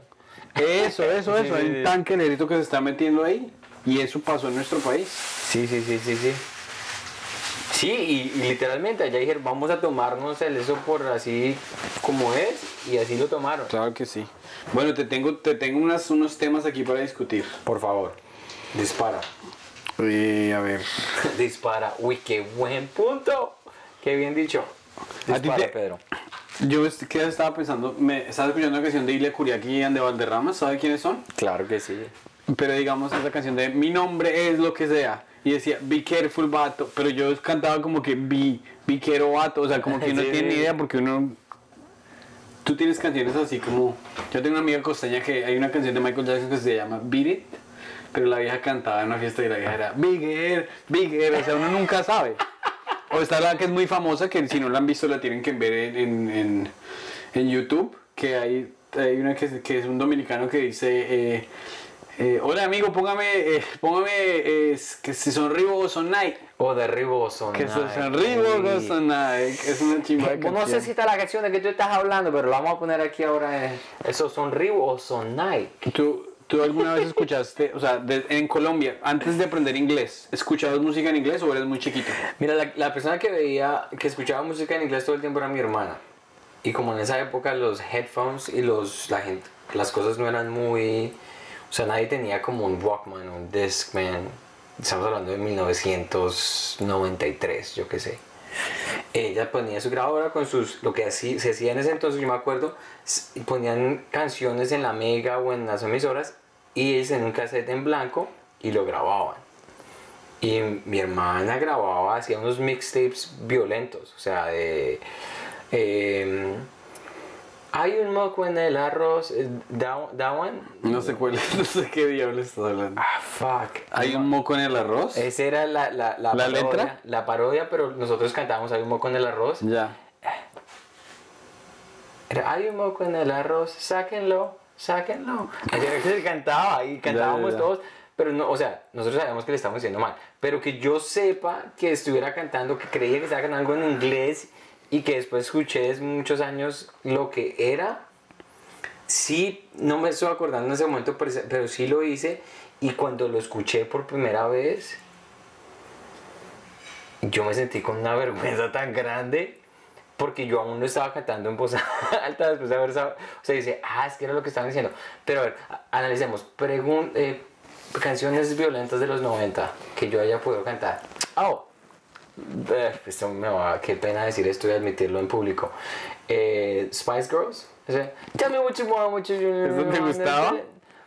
S1: Eso, eso, eso. Hay un tanque del ejército que se está metiendo ahí. Y eso pasó en nuestro país.
S2: Sí, sí, sí, sí, sí. Sí, y, y literalmente allá dijeron, vamos a tomarnos el eso por así como es, y así lo tomaron.
S1: Claro que sí. Bueno, te tengo, te tengo unas, unos temas aquí para discutir.
S2: Por favor, dispara.
S1: Eh, a ver.
S2: dispara. Uy, qué buen punto. Qué bien dicho.
S1: A ti
S2: Dispara,
S1: te-
S2: Pedro.
S1: Yo que estaba pensando, me estaba escuchando una canción de Ilia Curiaki y de Valderrama, ¿sabe quiénes son?
S2: Claro que sí.
S1: Pero digamos esa canción de Mi nombre es lo que sea. Y decía, be careful, vato. Pero yo cantaba como que be, be careful, vato. O sea, como que
S2: Sí.
S1: tiene ni idea porque uno... Tú tienes canciones así como... Yo tengo una amiga costeña que hay una canción de Michael Jackson que se llama Beat It. Pero la vieja cantaba en una fiesta y la vieja era Bigger, Bigger. O sea, uno nunca sabe. O está la que es muy famosa, que si no la han visto la tienen que ver en, en, en, en YouTube, que hay, hay una que, es- que es un dominicano que dice, eh, eh, hola amigo, póngame, eh, póngame eh, que si son Reebok o son Nike.
S2: O derribo son.
S1: Que son, son Reebok o son Nike. Es una chimba de
S2: No sé si está la canción de que tú estás hablando, pero la vamos a poner aquí ahora. eh. ¿Esos son Reebok o son Nike?
S1: ¿Tú, ¿Tú alguna vez escuchaste, o sea, de- en Colombia, antes de aprender inglés, ¿escuchabas música en inglés o eres muy chiquito?
S2: Mira, la, la persona que veía, que escuchaba música en inglés todo el tiempo era mi hermana. Y como en esa época los headphones y los, la gente, las cosas no eran muy... O sea, nadie tenía como un Walkman, un Discman. Estamos hablando de 1993, yo qué sé. Ella ponía su grabadora con sus... Lo que así, se hacía en ese entonces, yo me acuerdo, ponían canciones en la Mega o en las emisoras y en un cassette en blanco y lo grababan. Y mi hermana grababa, hacía unos mixtapes violentos, o sea, de... em, hay un moco en el arroz, eh, that, that one?
S1: No sé cuál, no sé qué diablo estás hablando.
S2: Ah, fuck.
S1: ¿Hay un moco en el arroz?
S2: Esa era la, la, la,
S1: ¿La
S2: parodia,
S1: letra?
S2: La parodia, pero nosotros cantábamos Hay un moco en el arroz.
S1: Ya.
S2: Era, hay un moco en el arroz, sáquenlo, sáquenlo. Se cantaba y cantábamos
S1: ya.
S2: todos. Pero no, o sea, nosotros sabíamos que le estábamos diciendo mal. Pero que yo sepa que estuviera cantando, que creía que estaba cantando algo en inglés y que después escuché desde muchos años lo que era. Sí, no me estoy acordando en ese momento, pero, pero sí lo hice. Y cuando lo escuché por primera vez, yo me sentí con una vergüenza tan grande porque yo aún no estaba cantando en voz alta después de haber sabido. O sea, dice, ah, es que era lo que estaban diciendo. Pero a ver, analicemos. Pregun eh, canciones violentas de los 90 que yo haya podido cantar. Oh, eh, esto me va, qué pena decir esto y admitirlo en público. Eh, Spice Girls. ese, Tell me what you want, what you
S1: ¿Eso te gustaba?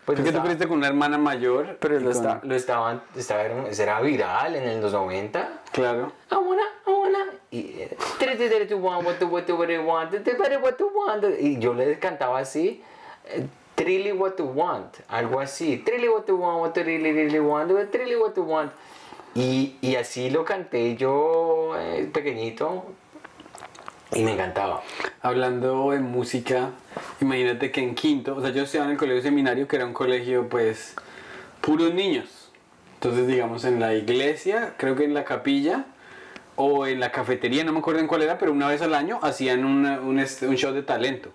S2: Pues
S1: ¿Por qué tú creíste con una hermana mayor?
S2: pero lo, está- lo estaban, estaba, era viral en los 90.
S1: Claro.
S2: I wanna, I wanna. Y. Y yo le cantaba así. eh, Trilly what tu want, algo así. Trilly what tu want, what tu really, really want, trilly what tu want. Y, y así lo canté yo eh, pequeñito y me encantaba.
S1: Hablando de música, imagínate que en quinto, o sea, yo estudiaba en el colegio seminario, que era un colegio, pues, puros niños. Entonces, digamos, en la iglesia, creo que en la capilla, o en la cafetería, no me acuerdo en cuál era, pero una vez al año hacían una- un, un show de talento.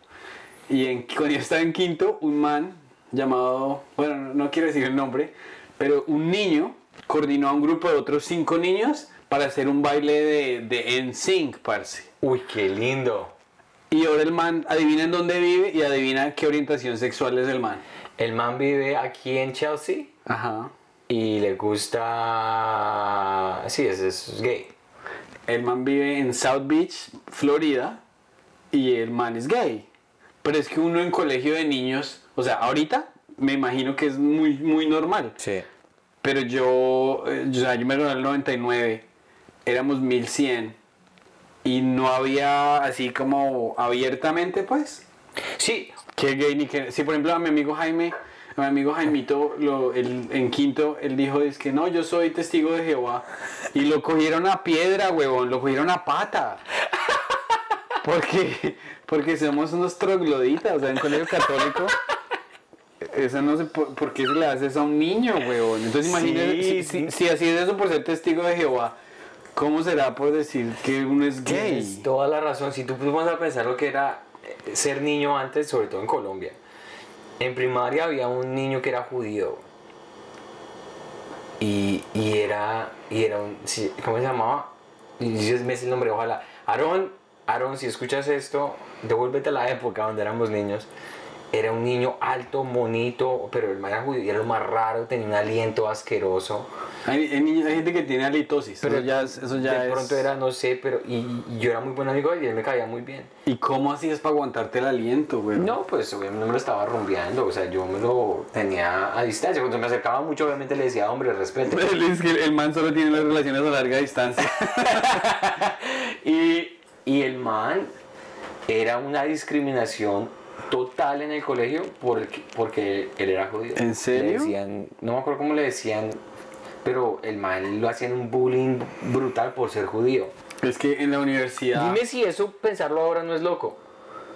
S1: Y cuando yo estaba en quinto, un man llamado, bueno, no, no quiero decir el nombre, pero un niño coordinó a un grupo de otros cinco niños para hacer un baile de, de NSYNC, parce.
S2: Uy, qué lindo.
S1: Y ahora el man adivina en dónde vive y adivina qué orientación sexual es el man.
S2: El man vive aquí en Chelsea
S1: Ajá.
S2: y le gusta... Sí, es, es gay.
S1: El man vive en South Beach, Florida, y el man es gay. Pero es que uno en colegio de niños, o sea, ahorita me imagino que es muy, muy normal.
S2: Sí.
S1: Pero yo, eh, yo, o sea, yo me gradué en el 99, éramos 1100, y no había así como abiertamente, pues,
S2: Sí,
S1: que gay ni que... Si por ejemplo a mi amigo Jaime, a mi amigo Jaimito, lo, él- en quinto, él dijo, es que no, yo soy testigo de Jehová. Y lo cogieron a piedra, huevón, lo cogieron a pata. Porque, porque somos unos trogloditas, o sea, en colegio católico. Eso no sé por, por qué se le hace eso a un niño, huevón. Entonces imagínate,
S2: Sí,
S1: si, si- si así es eso por ser testigo de Jehová, ¿cómo será por decir que uno es
S2: Tienes
S1: gay?
S2: toda la razón. Si tú vas a pensar lo que era eh, ser niño antes, sobre todo en Colombia. En primaria había un niño que era judío. Y, y era, y era un, ¿cómo se llamaba? Y me sé el nombre, ojalá. Aarón, Aarón, si escuchas esto, devuélvete a la época donde éramos niños. Era un niño alto, bonito, pero el man era judío, era lo más raro, tenía un aliento asqueroso.
S1: Hay, hay niños- hay gente que tiene halitosis, Pero ya, es- eso ya
S2: de
S1: es...
S2: pronto era, no sé, pero y, y yo era muy buen amigo de él y él me caía muy bien.
S1: ¿Y cómo hacías para aguantarte el aliento, güey?
S2: No, pues obviamente no me lo estaba rumbeando, o sea, yo me lo tenía a distancia. Cuando me acercaba mucho, obviamente le decía, hombre, respete.
S1: Es que el man solo tiene las relaciones a larga distancia.
S2: y, y el man era una discriminación total en el colegio por el que- porque él era judío.
S1: ¿En serio?
S2: Le decían, no me acuerdo cómo le decían, pero el man lo hacían un bullying brutal por ser judío.
S1: es que en la universidad...
S2: Dime si eso pensarlo ahora no es loco.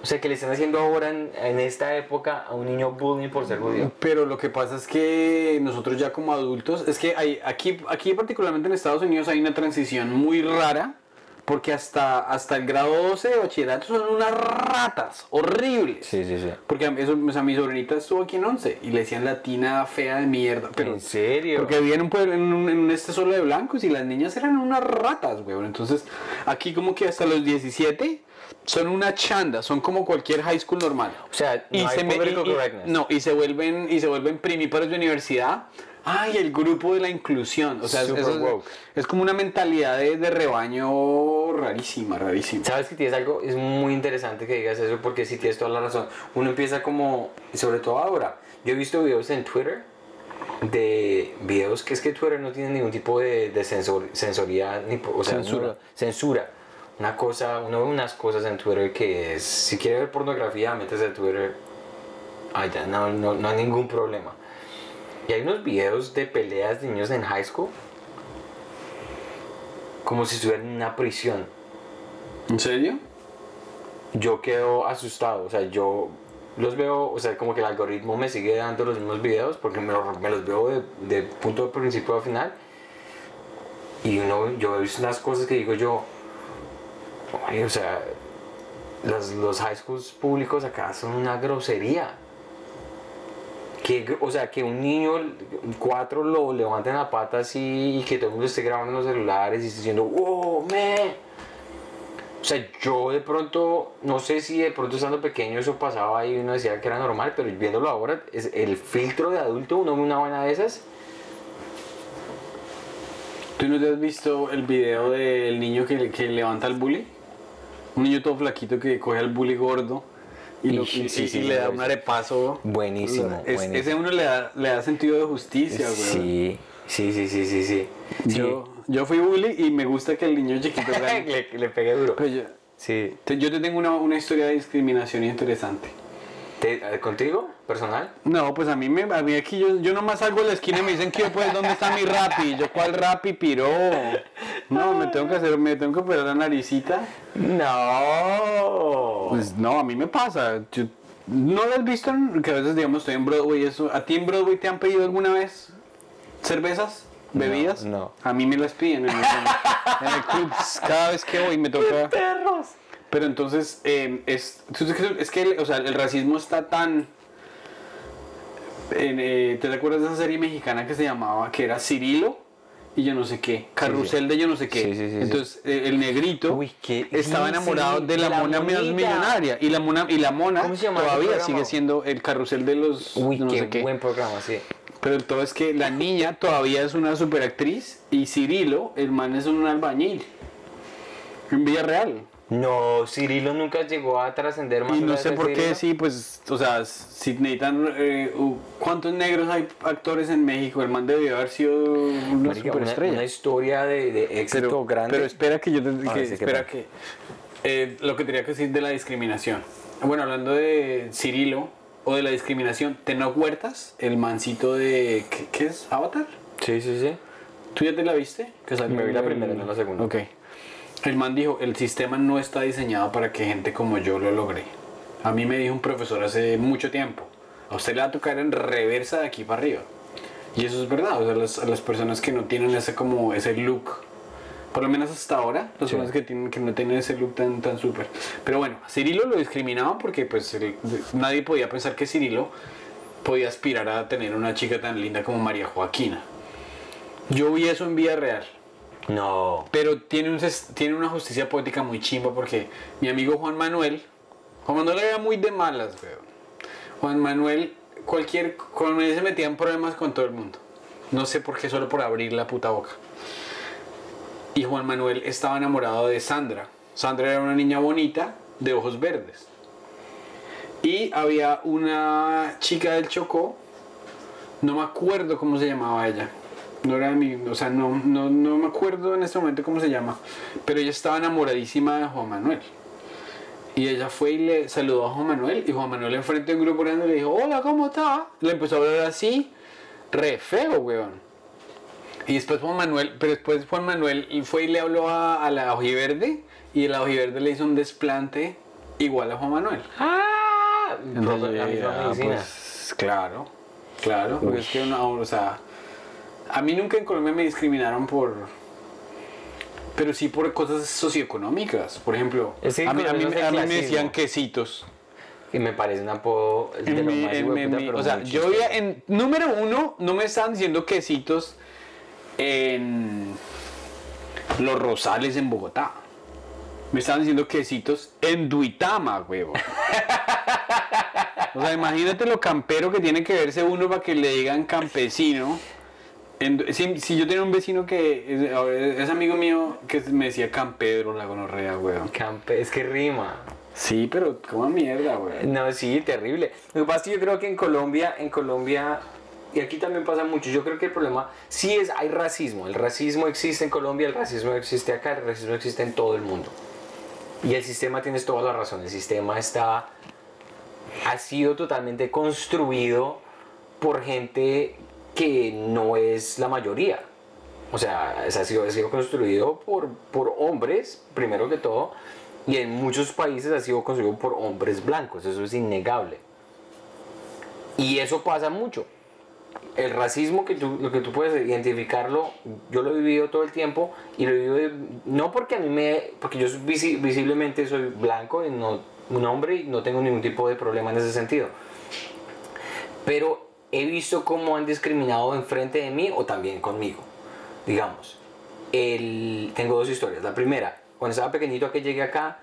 S2: O sea, que le están haciendo ahora en, en esta época a un niño bullying por ser judío.
S1: Pero lo que pasa es que nosotros ya como adultos, es que hay, aquí, aquí particularmente en Estados Unidos hay una transición muy rara, porque hasta, hasta el grado 12 de bachillerato son unas ratas horribles.
S2: sí, sí.
S1: Porque a- eso, o sea, mi sobrinita estuvo aquí en 11 y le decían latina fea de mierda. Pero,
S2: ¿En serio?
S1: Porque vivía en un, pueblo, en, un, en este solo de blancos y las niñas eran unas ratas, weón. Entonces, aquí como que hasta los 17 son una chanda, son como cualquier high school normal.
S2: O sea, no hay
S1: me-
S2: political
S1: y- y- no, y se vuelven, y se vuelven primíparos de universidad. Ay, el grupo de la inclusión. O sea, es-
S2: Super
S1: eso es- como una mentalidad de, de rebaño rarísima, rarísima.
S2: Sabes que tienes algo, es muy interesante que digas eso porque sí tienes toda la razón. Uno empieza como, sobre todo ahora, yo he visto videos en Twitter de videos que es que Twitter no tiene ningún tipo de, de sensor, sensoría, ni, o sea,
S1: Censura.
S2: no- censura. Una cosa, uno ve unas cosas en Twitter que es, si quiere ver pornografía, métese a Twitter, allá no, no, no hay ningún problema. Y hay unos videos de peleas de niños en high school como si estuvieran en una prisión
S1: ¿En serio?
S2: yo quedo asustado. O sea, yo los veo, o sea, como que el algoritmo me sigue dando los mismos videos porque me, lo- me los veo de, de punto de principio a final. Y uno, yo he visto unas cosas que digo yo, "Oye, o sea, los, los high schools públicos acá son una grosería. Que, o sea, que un niño, cuatro lo levanten la pata así y que todo el mundo esté grabando en los celulares y esté diciendo, wow, man. O sea, yo de pronto, no sé si de pronto estando pequeño eso pasaba y uno decía que era normal, pero viéndolo ahora, es el filtro de adulto, uno una buena de esas.
S1: ¿Tú no te has visto el video del niño que, que levanta al bully? Un niño todo flaquito que coge al bully gordo y, lo- y-
S2: sí,
S1: y
S2: sí,
S1: le da un arepazo.
S2: Buenísimo,
S1: Es-
S2: buenísimo.
S1: Ese uno le da, le da sentido de justicia, güey.
S2: Sí, sí, sí, sí, sí, sí.
S1: Yo, yo fui bully y me gusta que el niño chiquito
S2: le, le pegué duro.
S1: Yo,
S2: Sí.
S1: te, yo te tengo una, una historia de discriminación interesante.
S2: ¿Te- ¿Contigo? ¿Personal?
S1: No, pues a mí, me, a mí aquí yo, yo nomás salgo a la esquina y me dicen que yo, pues, ¿dónde está mi rapi? Yo, ¿cuál rapi, piro? No, me tengo que hacer, me tengo que operar la naricita.
S2: No.
S1: Pues no, a mí me pasa. Yo- ¿No lo has visto? Que a veces, digamos, estoy en Broadway y eso. ¿A ti en Broadway te han pedido alguna vez cervezas? ¿Bebidas?
S2: no.
S1: A mí me las piden en el, en el club. Cada vez que voy me toca...
S2: perros!
S1: Pero entonces, eh, es, es que el, o sea, el racismo está tan... en, eh, ¿Te recuerdas de esa serie mexicana que se llamaba, que era Cirilo? Y yo no sé qué, carrusel de yo no sé qué.
S2: Sí.
S1: Entonces, eh, el negrito
S2: Uy, qué-
S1: estaba enamorado de la,
S2: la
S1: mona
S2: monita.
S1: millonaria. Y la mona, y la mona
S2: ¿Cómo se llama ese
S1: todavía sigue siendo el carrusel de los
S2: Uy,
S1: no
S2: qué,
S1: sé qué.
S2: buen programa, sí.
S1: Pero el todo es que la niña todavía es una superactriz y Cirilo, el man es un albañil. En Villarreal.
S2: No, Cirilo nunca llegó a trascender más
S1: Y no sé por qué, sí, pues, o sea, si necesitan, eh, uh, ¿cuántos negros hay actores en México? El man debió haber sido una
S2: Marica, una,
S1: superestrella.
S2: una historia de, de éxito
S1: pero,
S2: grande.
S1: pero espera que yo te,
S2: A
S1: que-
S2: ver, sí, ¿qué
S1: espera que eh, lo que tenía que decir de la discriminación. Bueno, hablando de Cirilo o de la discriminación, Tenoch Huertas, el mancito de ¿qué, qué es? Avatar.
S2: sí, sí, sí.
S1: ¿Tú ya te la viste? Que salió
S2: Me vi la primera, no la segunda.
S1: Ok. El man dijo, el sistema no está diseñado para que gente como yo lo logre. A mí me dijo un profesor hace mucho tiempo, a usted le va a tocar en reversa de aquí para arriba. Y eso es verdad, o sea, las, a las personas que no tienen ese como ese look, por lo menos hasta ahora, las
S2: Sí.
S1: personas que, tienen, que no tienen ese look tan, tan súper. Pero bueno, a Cirilo lo discriminaban porque pues el- nadie podía pensar que Cirilo podía aspirar a tener una chica tan linda como María Joaquina. Yo vi eso en Vía Real.
S2: No.
S1: Pero tiene, un, tiene una justicia poética muy chimba porque mi amigo Juan Manuel, Juan Manuel era muy de malas, weón. Juan Manuel, cualquier, Juan Manuel se metía en problemas con todo el mundo. No sé por qué, solo por abrir la puta boca. Y Juan Manuel estaba enamorado de Sandra. Sandra era una niña bonita, de ojos verdes. Y había una chica del Chocó, no me acuerdo cómo se llamaba ella. No era mi, o sea, no, no, no me acuerdo en este momento cómo se llama. Pero ella estaba enamoradísima de Juan Manuel. Y ella fue y le saludó a Juan Manuel. Y Juan Manuel enfrente de un grupo grande le dijo, hola, ¿cómo está? Le empezó a hablar así, re feo, weón. Y después Juan Manuel, pero después Juan Manuel y fue y le habló a, a la ojiverde. Y la ojiverde le hizo un desplante igual a Juan Manuel.
S2: ¡Ah!
S1: Entonces,
S2: la misma
S1: ah, pues, claro, claro. porque es que uno, o sea, a mí nunca en Colombia me discriminaron por. Pero sí por cosas socioeconómicas. Por ejemplo,
S2: Es que
S1: a mí, a mí- a me decían quesitos.
S2: Y me parece un apodo de
S1: En
S2: lo
S1: mi-
S2: más
S1: en
S2: hijueputa,
S1: mi- mi-
S2: pero
S1: o sea, yo vivía en. Número uno, no me estaban diciendo quesitos en. Los Rosales en Bogotá. Me estaban diciendo quesitos en Duitama, huevo. O sea, imagínate lo campero que tiene que verse uno para que le digan campesino. En- si, si yo tenía un vecino que es, es amigo mío que me decía Campedro, la gonorrea, weón.
S2: Campe- es que rima.
S1: Sí, pero como mierda, weón.
S2: No, sí, terrible. Lo que pasa es que yo creo que en Colombia, en Colombia, y aquí también pasa mucho, yo creo que el problema sí es, hay racismo. El racismo existe en Colombia, el racismo existe acá, el racismo existe en todo el mundo. Y el sistema, tienes toda la razón, el sistema está, ha sido totalmente construido por gente que no es la mayoría. O sea, ha sido, construido por, hombres, primero que todo, y en muchos países ha sido construido por hombres blancos, eso es innegable. Y eso pasa mucho. El racismo, que tú, lo que tú puedes identificarlo, yo lo he vivido todo el tiempo y lo he vivido no porque a mí me, porque yo visi- visiblemente soy blanco y no un hombre y no tengo ningún tipo de problema en ese sentido. Pero he visto cómo han discriminado enfrente de mí o también conmigo. Digamos, el, tengo dos historias. La primera, cuando estaba pequeñito que llegué acá,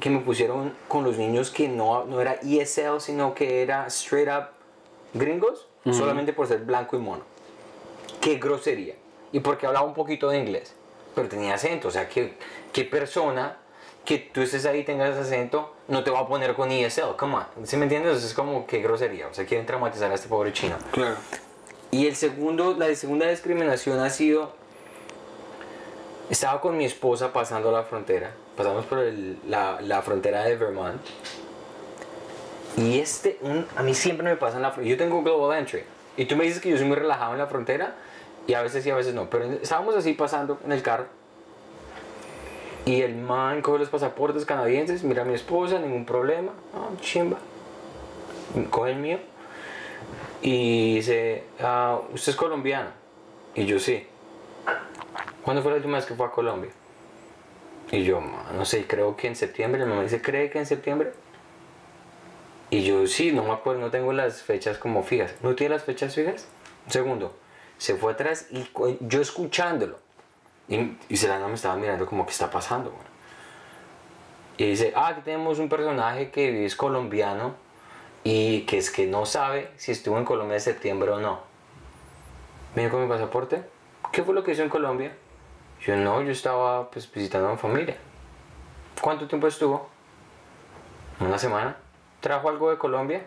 S2: que me pusieron con los niños que no, no era ESL, sino que era straight up gringos, solamente por ser blanco y mono. Qué grosería. Y porque hablaba un poquito de inglés, pero tenía acento. O sea, que qué persona que tú estés ahí tengas acento no te va a poner con ESL? Come on. ¿Sí me entiendes? Es como que grosería. O sea, quieren traumatizar a este pobre chino.
S1: Claro.
S2: Y el segundo, la segunda discriminación ha sido, estaba con mi esposa pasando la frontera, pasamos por el- la, la frontera de Vermont, y este, un, a mí siempre me pasa en la frontera, yo tengo Global Entry, y tú me dices que yo soy muy relajado en la frontera, y a veces sí, a veces no, pero estábamos así pasando en el carro, y el man coge los pasaportes canadienses, mira a mi esposa, ningún problema, ah, chimba, coge el mío, y dice, ah, ¿usted es colombiano? Y yo sí. ¿Cuándo fue la última vez que fue a Colombia? Y yo, "Ma, no sé, creo que en septiembre. Mi mamá dice, ¿cree que en septiembre? Y yo, sí, no me acuerdo, no tengo las fechas como fijas. ¿No tiene las fechas fijas? Un segundo. Se fue atrás y yo escuchándolo. Y, y Selena me estaba mirando como, ¿qué está pasando? güey?". Y dice, ah, aquí tenemos un personaje que es colombiano y que es que no sabe si estuvo en Colombia en septiembre o no. Vine con mi pasaporte. ¿Qué fue lo que hizo en Colombia? Yo no, yo estaba pues visitando a mi familia. ¿Cuánto tiempo estuvo? Una semana. ¿Trajo algo de Colombia?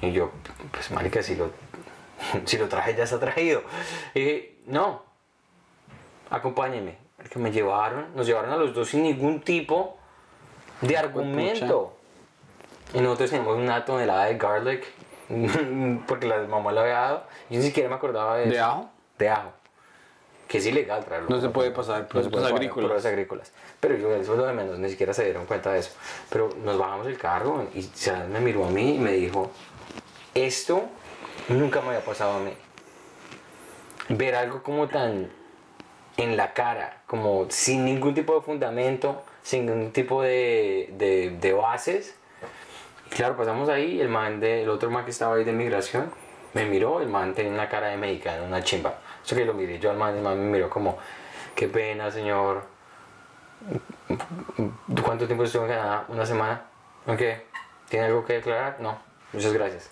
S2: Y yo, pues marica, si lo, si lo traje ya está traído. Y dije, no, acompáñeme. Que me llevaron, nos llevaron a los dos sin ningún tipo de argumento. Y nosotros teníamos una tonelada de garlic, porque la mamá la había dado. Yo ni siquiera me acordaba de
S1: ¿De
S2: eso.
S1: ajo?
S2: De ajo. Que es ilegal traerlo.
S1: No se puede pasar
S2: No puede pagar
S1: agrícolas.
S2: agrícolas. Pero yo, eso es lo de menos, ni siquiera se dieron cuenta de eso. Pero nos bajamos el carro y se me miró a mí y me dijo, esto nunca me había pasado a mí. Ver algo como tan en la cara, como sin ningún tipo de fundamento, sin ningún tipo de, de, de bases. Claro, pasamos ahí, el man de, el otro man que estaba ahí de migración, me miró, el man tenía una cara de mexicano, una chimba. Eso que lo miré yo al man, el man me miró como, qué pena señor, ¿cuánto tiempo estuvo en Canadá? ¿Una semana? ¿Ok? ¿Tiene algo que declarar? No, muchas gracias.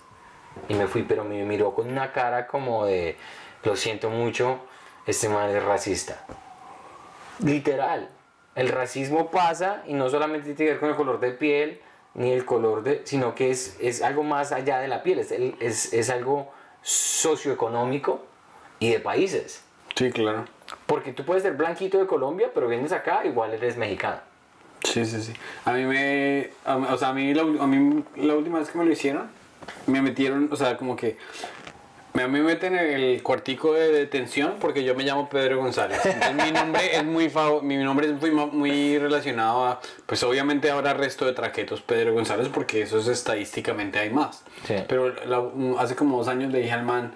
S2: Y me fui, pero me miró con una cara como de, lo siento mucho, este man es racista. Literal. El racismo pasa y no solamente tiene que ver con el color de piel, ni el color de, sino que es, es algo más allá de la piel, es, es, es algo socioeconómico y de países.
S1: Sí, claro.
S2: Porque tú puedes ser blanquito de Colombia, pero vienes acá, igual eres mexicano.
S1: Sí, sí, sí. A mí me. a o sea, a mí, la, a mí la última vez que me lo hicieron, me metieron, o sea, como que. Me, a mí me meten en el cuartico de detención porque yo me llamo Pedro González. Entonces mi nombre es muy mi nombre es muy, muy relacionado a, pues obviamente ahora resto de traquetos Pedro González porque eso es estadísticamente hay más.
S2: Sí.
S1: Pero la- hace como dos años le dije al man,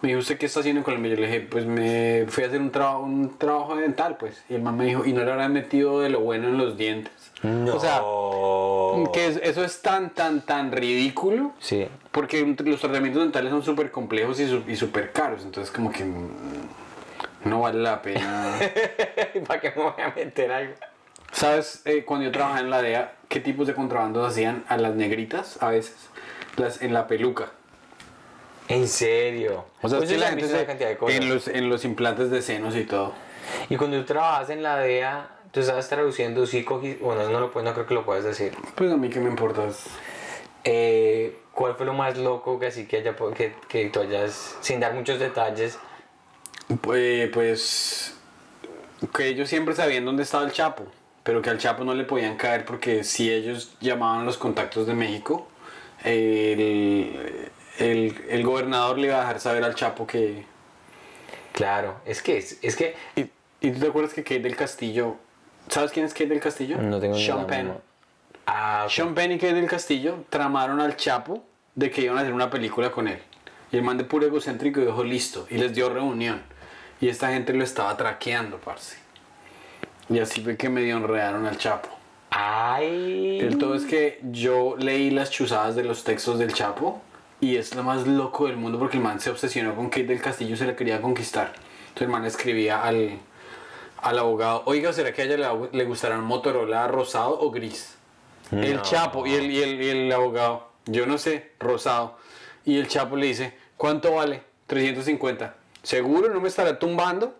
S1: me dijo, ¿usted qué está haciendo en Colombia? Yo le dije, pues me fui a hacer un, trabajo un trabajo dental, pues. Y el man me dijo, ¿y no le habrán metido de lo bueno en los dientes? O sea, que es- eso es tan, tan, tan ridículo.
S2: Sí.
S1: Porque los tratamientos dentales son súper complejos y súper caros. Entonces, como que mm, no vale la pena.
S2: ¿Para qué me voy a meter algo?
S1: ¿Sabes? eh, cuando yo trabajaba en la DEA, ¿qué tipos de contrabandos hacían a las negritas a veces? Las, en la peluca.
S2: En serio.
S1: O sea,
S2: Pues
S1: es que la gente se-
S2: cantidad de cosas.
S1: en, los, en los implantes de senos y todo.
S2: Y cuando tú trabajas en la DEA, tú estabas traduciendo, sí cogí, bueno, no, lo, puedes- no creo que lo puedas decir.
S1: Pues a mí qué me importa.
S2: Eh, ¿Cuál fue lo más loco que así que, haya, que, que tú hayas, sin dar muchos detalles,
S1: Pues, pues que ellos siempre sabían dónde estaba el Chapo, pero que al Chapo no le podían caer porque si ellos llamaban los contactos de México, el, el, el gobernador le iba a dejar saber al Chapo que...
S2: claro, es que, es, es que,
S1: ¿Y, y tú te acuerdas que Kate del Castillo... ¿Sabes quién es Kate del Castillo?
S2: no tengo ni
S1: Sean Penn.
S2: Ah, ok.
S1: Sean Penn y Kate del Castillo tramaron al Chapo de que iban a hacer una película con él. Y el man de puro egocéntrico dijo listo y les dio reunión. Y esta gente lo estaba traqueando, parce. Y así fue que medio enredaron al Chapo.
S2: Ay.
S1: El todo es que yo leí las chuzadas de los textos del Chapo y es lo más loco del mundo porque el man se obsesionó con Kate del Castillo y se la quería conquistar. Entonces el man le escribía al, al abogado, oiga, ¿será que a ella le, le gustará un Motorola rosado o gris? El
S2: No.
S1: Chapo y el, y el, y el abogado, yo no sé, rosado. Y el Chapo le dice, ¿cuánto vale? 350. ¿Seguro no me estará tumbando?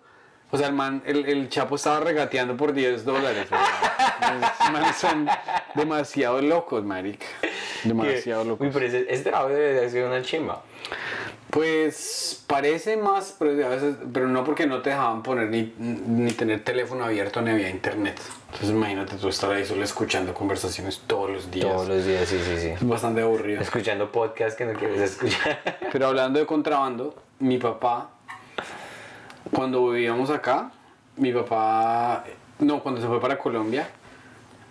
S1: O sea, el man, el, el Chapo estaba regateando por 10 dólares. Los son demasiado locos, marica. Demasiado
S2: Uy,
S1: locos.
S2: pero ese, este audio debe ser una chimba.
S1: Pues parece más, pero, a veces, pero no porque no te dejaban poner ni, ni tener teléfono abierto ni había internet. Entonces imagínate tú estar ahí solo escuchando conversaciones todos los días.
S2: Todos los días, sí, sí, sí.
S1: Es bastante aburrido.
S2: Escuchando podcast que no quieres escuchar.
S1: Pero hablando de contrabando, mi papá, cuando vivíamos acá, mi papá, no, cuando se fue para Colombia,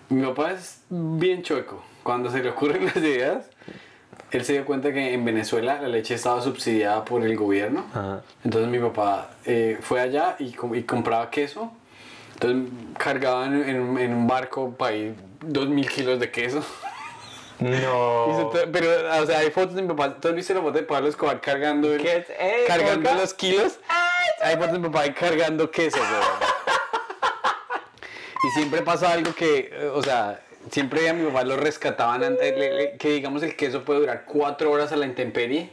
S1: mi papá es bien chueco. Cuando se le ocurren las ideas, él se dio cuenta que en Venezuela la leche estaba subsidiada por el gobierno.
S2: Ajá.
S1: Entonces mi papá eh, fue allá y, y compraba queso. Entonces cargaba en, en un- barco para ir dos mil kilos de queso.
S2: No.
S1: Pero, o sea, hay fotos de mi papá. ¿Tú has visto la foto de Pablo Escobar cargando, el-
S2: ¿Qué es? Eh,
S1: cargando los kilos? Hay fotos de mi papá ahí cargando queso. Y siempre pasa algo que, eh, o sea, siempre a mi papá lo rescataban antes, que digamos el queso puede durar 4 horas a la intemperie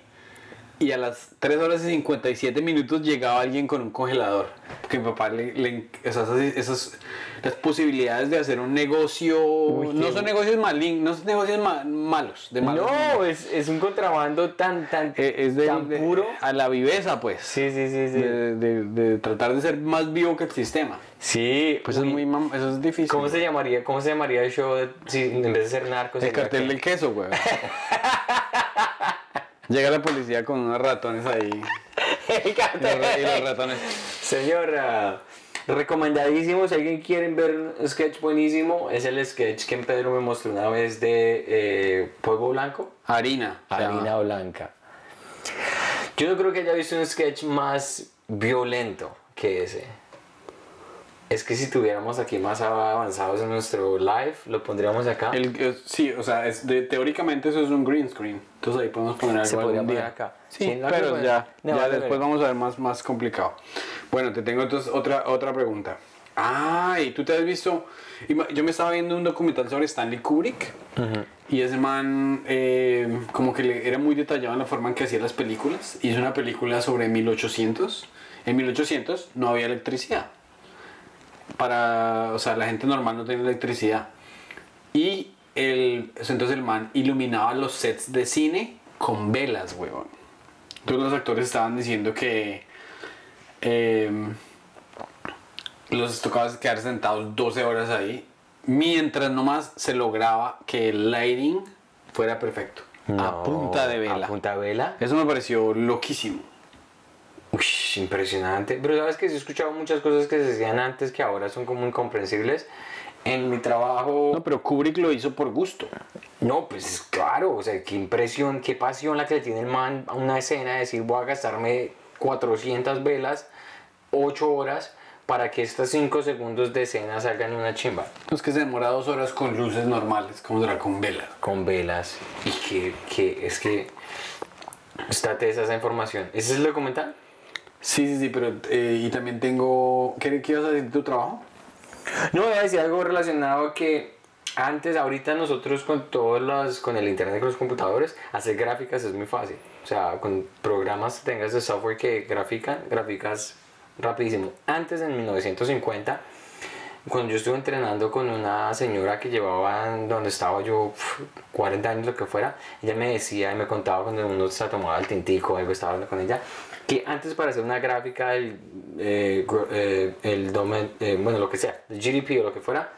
S1: y a las 3 horas y 57 minutos llegaba alguien con un congelador. Porque mi papá le, le- esas, esas- las posibilidades de hacer un negocio,
S2: qué
S1: no son negocios malignos, no son negocios ma- malos, de malos.
S2: No, es, es un contrabando tan, tan,
S1: Eh, es de,
S2: tan
S1: de-
S2: puro.
S1: a la viveza, pues.
S2: Sí, sí, sí, sí.
S1: De, de- tratar de ser más vivo que el sistema.
S2: Sí,
S1: Pues es
S2: uy,
S1: muy mam- eso es difícil.
S2: ¿Cómo se llamaría, cómo se llamaría el show si en vez de ser narcos?
S1: El cartel
S2: que-
S1: del queso, güey. Llega la policía con unos ratones ahí.
S2: El
S1: Y los, ratones.
S2: Señor, ah, recomendadísimo, si alguien quiere ver un sketch buenísimo, es el sketch que Pedro me mostró una vez de eh, Polvo Blanco.
S1: Harina.
S2: Harina blanca. Yo no creo que haya visto un sketch más violento que ese. Es que si tuviéramos aquí más avanzados en nuestro live, lo pondríamos acá.
S1: El- eh, sí, o sea, es de- teóricamente eso es un green screen. Entonces ahí podemos poner algo
S2: Se podría
S1: algún día.
S2: poner acá.
S1: Sí, pero
S2: bueno.
S1: ya,
S2: No,
S1: ya después vamos a ver más, más complicado. Bueno, te tengo entonces otra, otra pregunta. Ah, y tú te has visto. Yo me estaba viendo un documental sobre Stanley Kubrick. Y ese man, eh, como que le- era muy detallado en la forma en que hacía las películas. Hizo una película sobre 1800. En 1800 no había electricidad. Para, o sea, la gente normal no tenía electricidad. Y el, entonces el man iluminaba los sets de cine con velas, huevón. Entonces los actores estaban diciendo que eh, los tocaba quedar sentados 12 horas ahí, mientras nomás se lograba que el lighting fuera perfecto. a punta de vela.
S2: A punta de vela.
S1: Eso me pareció loquísimo.
S2: Uy, impresionante. Pero sabes que sí he escuchado muchas cosas que se hacían antes que ahora son como incomprensibles. En mi trabajo.
S1: No, pero Kubrick lo hizo por gusto.
S2: No, pues claro, o sea, qué impresión, qué pasión la que le tiene el man a una escena de decir voy a gastarme 400 velas, 8 horas, para que estos 5 segundos de escena salgan una chimba.
S1: Es que se demora dos horas con luces normales, como será con velas.
S2: Con velas. Y que, que es que... Está tesa esa información. ¿Ese es el documental?
S1: Sí, sí, sí, pero eh, y también tengo... ¿Qué, qué ibas a decir de tu trabajo?
S2: No, voy a decir algo relacionado a que antes, ahorita nosotros con todos los, con el internet, con los computadores, hacer gráficas es muy fácil. O sea, con programas tengas de software que grafican, gráficas rapidísimo. Antes, en 1950, cuando yo estuve entrenando con una señora que llevaba donde estaba yo uf, 40 años, lo que fuera, ella me decía y me contaba cuando uno se tomaba el tintico algo, estaba hablando con ella, que antes para hacer una gráfica, el, eh, eh, el domen- eh, bueno, lo que sea, el GDP o lo que fuera,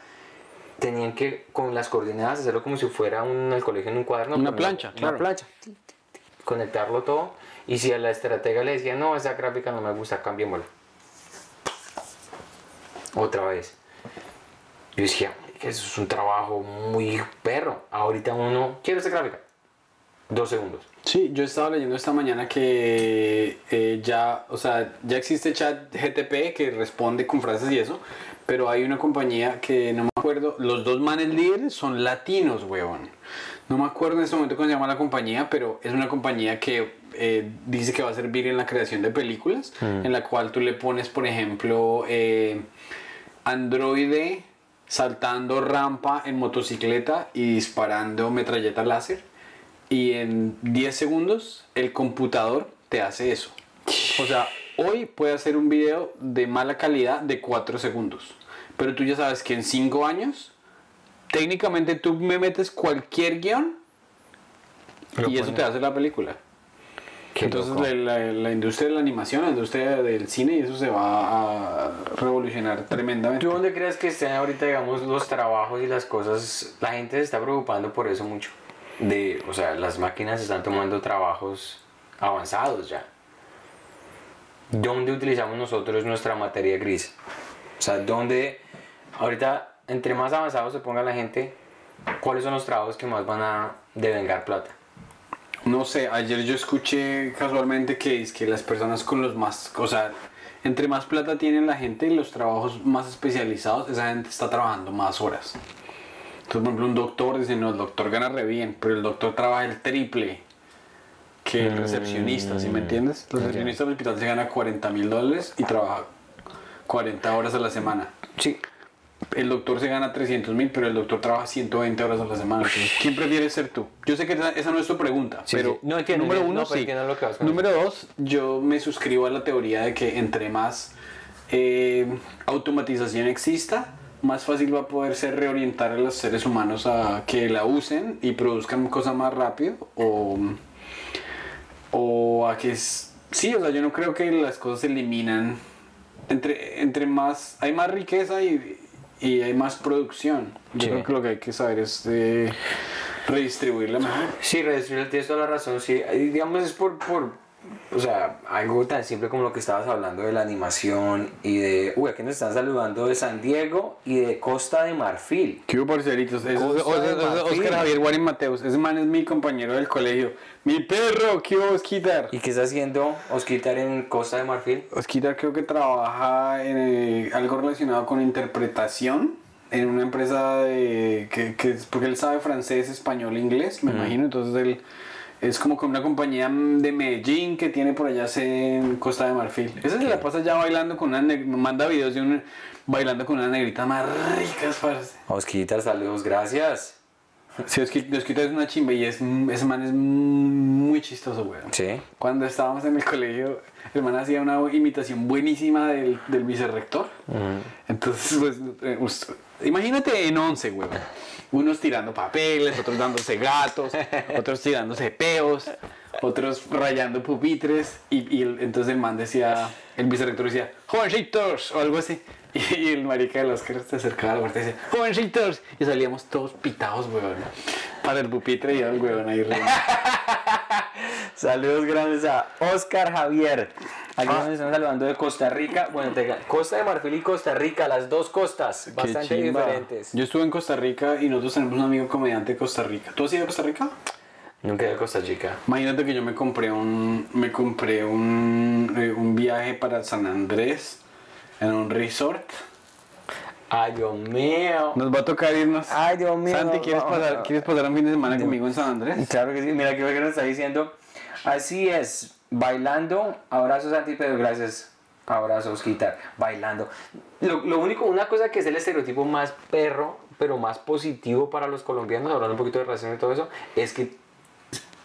S2: tenían que con las coordenadas hacerlo como si fuera un, al colegio en un cuaderno.
S1: Una plancha,
S2: Una
S1: claro.
S2: plancha. Conectarlo todo. Y si a la estratega le decía, no, esa gráfica no me gusta, cambiémosla. Otra vez. Yo decía, eso es un trabajo muy perro. Ahorita uno, quiero esta gráfica. Dos segundos.
S1: Sí, yo estaba leyendo esta mañana que eh, ya, o sea, ya existe chat GTP que responde con frases y eso, pero hay una compañía que no me acuerdo, los dos manes líderes son latinos, huevón. No me acuerdo en este momento cómo se llama la compañía, pero es una compañía que eh, dice que va a servir en la creación de películas, en la cual tú le pones, por ejemplo, eh, androide saltando rampa en motocicleta y disparando metralleta láser. Y en 10 segundos el computador te hace eso. O sea, hoy puede hacer un video de mala calidad de 4 segundos. Pero tú ya sabes que en 5 años, técnicamente tú me metes cualquier guion
S2: Lo
S1: y eso
S2: pone.
S1: te hace la película.
S2: Qué
S1: Entonces la, la- la industria de la animación, la industria del cine, y eso se va a revolucionar tremendamente.
S2: ¿Tú dónde crees que estén ahorita, digamos, los trabajos y las cosas? La gente se está preocupando por eso mucho. De, o sea, las máquinas están tomando trabajos avanzados ya. ¿Dónde utilizamos nosotros nuestra materia gris? O sea, ¿dónde, ahorita, entre más avanzado se ponga la gente, cuáles son los trabajos que más van a devengar plata?
S1: No sé, ayer yo escuché casualmente que es que las personas con los más, o sea, entre más plata tiene la gente y los trabajos más especializados, esa gente está trabajando más horas. Entonces, por ejemplo, un doctor dice, no, el doctor gana re bien, pero el doctor trabaja el triple que el recepcionista, ¿sí me entiendes? El recepcionista del hospital se gana 40 mil dólares y trabaja 40 horas a la semana.
S2: Sí.
S1: El doctor se gana 300 mil, pero el doctor trabaja 120 horas a la semana. Entonces, ¿Quién prefieres ser tú? Yo sé que esa, esa no es tu pregunta,
S2: Sí,
S1: pero
S2: sí. No, entiendo,
S1: número uno,
S2: no,
S1: sí.
S2: lo que
S1: Número dos, yo me suscribo a la teoría de que entre más eh, automatización exista, más fácil va a poder ser reorientar a los seres humanos a que la usen y produzcan cosas más rápido o, o a que es... Sí, o sea, yo no creo que las cosas se eliminan. Entre, entre más, hay más riqueza y, y hay más producción. Yo
S2: Sí.
S1: creo que lo que hay que saber es eh, redistribuirla mejor.
S2: Sí, redistribuir, tienes toda la razón, sí. Digamos, es por, por, o sea, algo tan simple como lo que estabas hablando de la animación y de, uy, aquí nos están saludando de San Diego y de Costa de Marfil.
S1: ¿Qué hubo, parceritos? Es-. Oscar Javier Guarín Mateus. Ese man es mi compañero del colegio. Mi perro, ¿qué hubo, Osquitar?
S2: ¿Y qué está haciendo Osquitar en Costa de Marfil?
S1: Osquitar creo que trabaja en eh, algo relacionado con interpretación en una empresa de, que, que porque él sabe francés, español, inglés, me imagino. Entonces él es como con una compañía de Medellín que tiene por allá en Costa de Marfil. Ese se la pasa ya bailando con una manda videos de un bailando con una negrita más ricas, parce.
S2: Osquitar, saludos, gracias.
S1: Sí, Osquitar es una chimba y es, ese man es muy chistoso, weón.
S2: Sí.
S1: Cuando estábamos en el colegio, el man hacía una imitación buenísima del, del vicerrector. Entonces, pues, eh, imagínate en 11, weón. Unos tirando papeles, otros dándose gatos, otros tirándose peos, otros rayando pupitres. Y, y el- entonces el man decía, el vicerrector decía, jovencitos, o algo así. Y, el marica del Oscar se acercaba a la puerta y decía, jovencitos. Y salíamos todos pitados, weón. Para el pupitre y el weón ahí riendo.
S2: Saludos grandes a Oscar Javier. Aquí
S1: Ah.
S2: nos están saludando de Costa Rica. Bueno, te- Costa de Marfil y Costa Rica, las dos costas,
S1: Qué
S2: bastante
S1: chimba.
S2: diferentes.
S1: Yo estuve en Costa Rica y nosotros tenemos un amigo comediante de Costa Rica. ¿Tú has ido a Costa Rica?
S2: Nunca he ido a Costa Rica.
S1: Imagínate que yo me compré un me compré un, eh, un viaje para San Andrés en un resort.
S2: Ay, Dios mío.
S1: Nos va a tocar irnos.
S2: Ay, Dios mío.
S1: Santi, ¿quieres pasar, ¿quieres pasar un fin de semana conmigo en San Andrés?
S2: Claro que sí, mira que que nos está diciendo. Así es, bailando. Abrazos, Santi, pero gracias. Abrazos, quitar, bailando. Lo, lo único, una cosa que es el estereotipo más perro, pero más positivo para los colombianos, hablando un poquito de racismo y todo eso, es que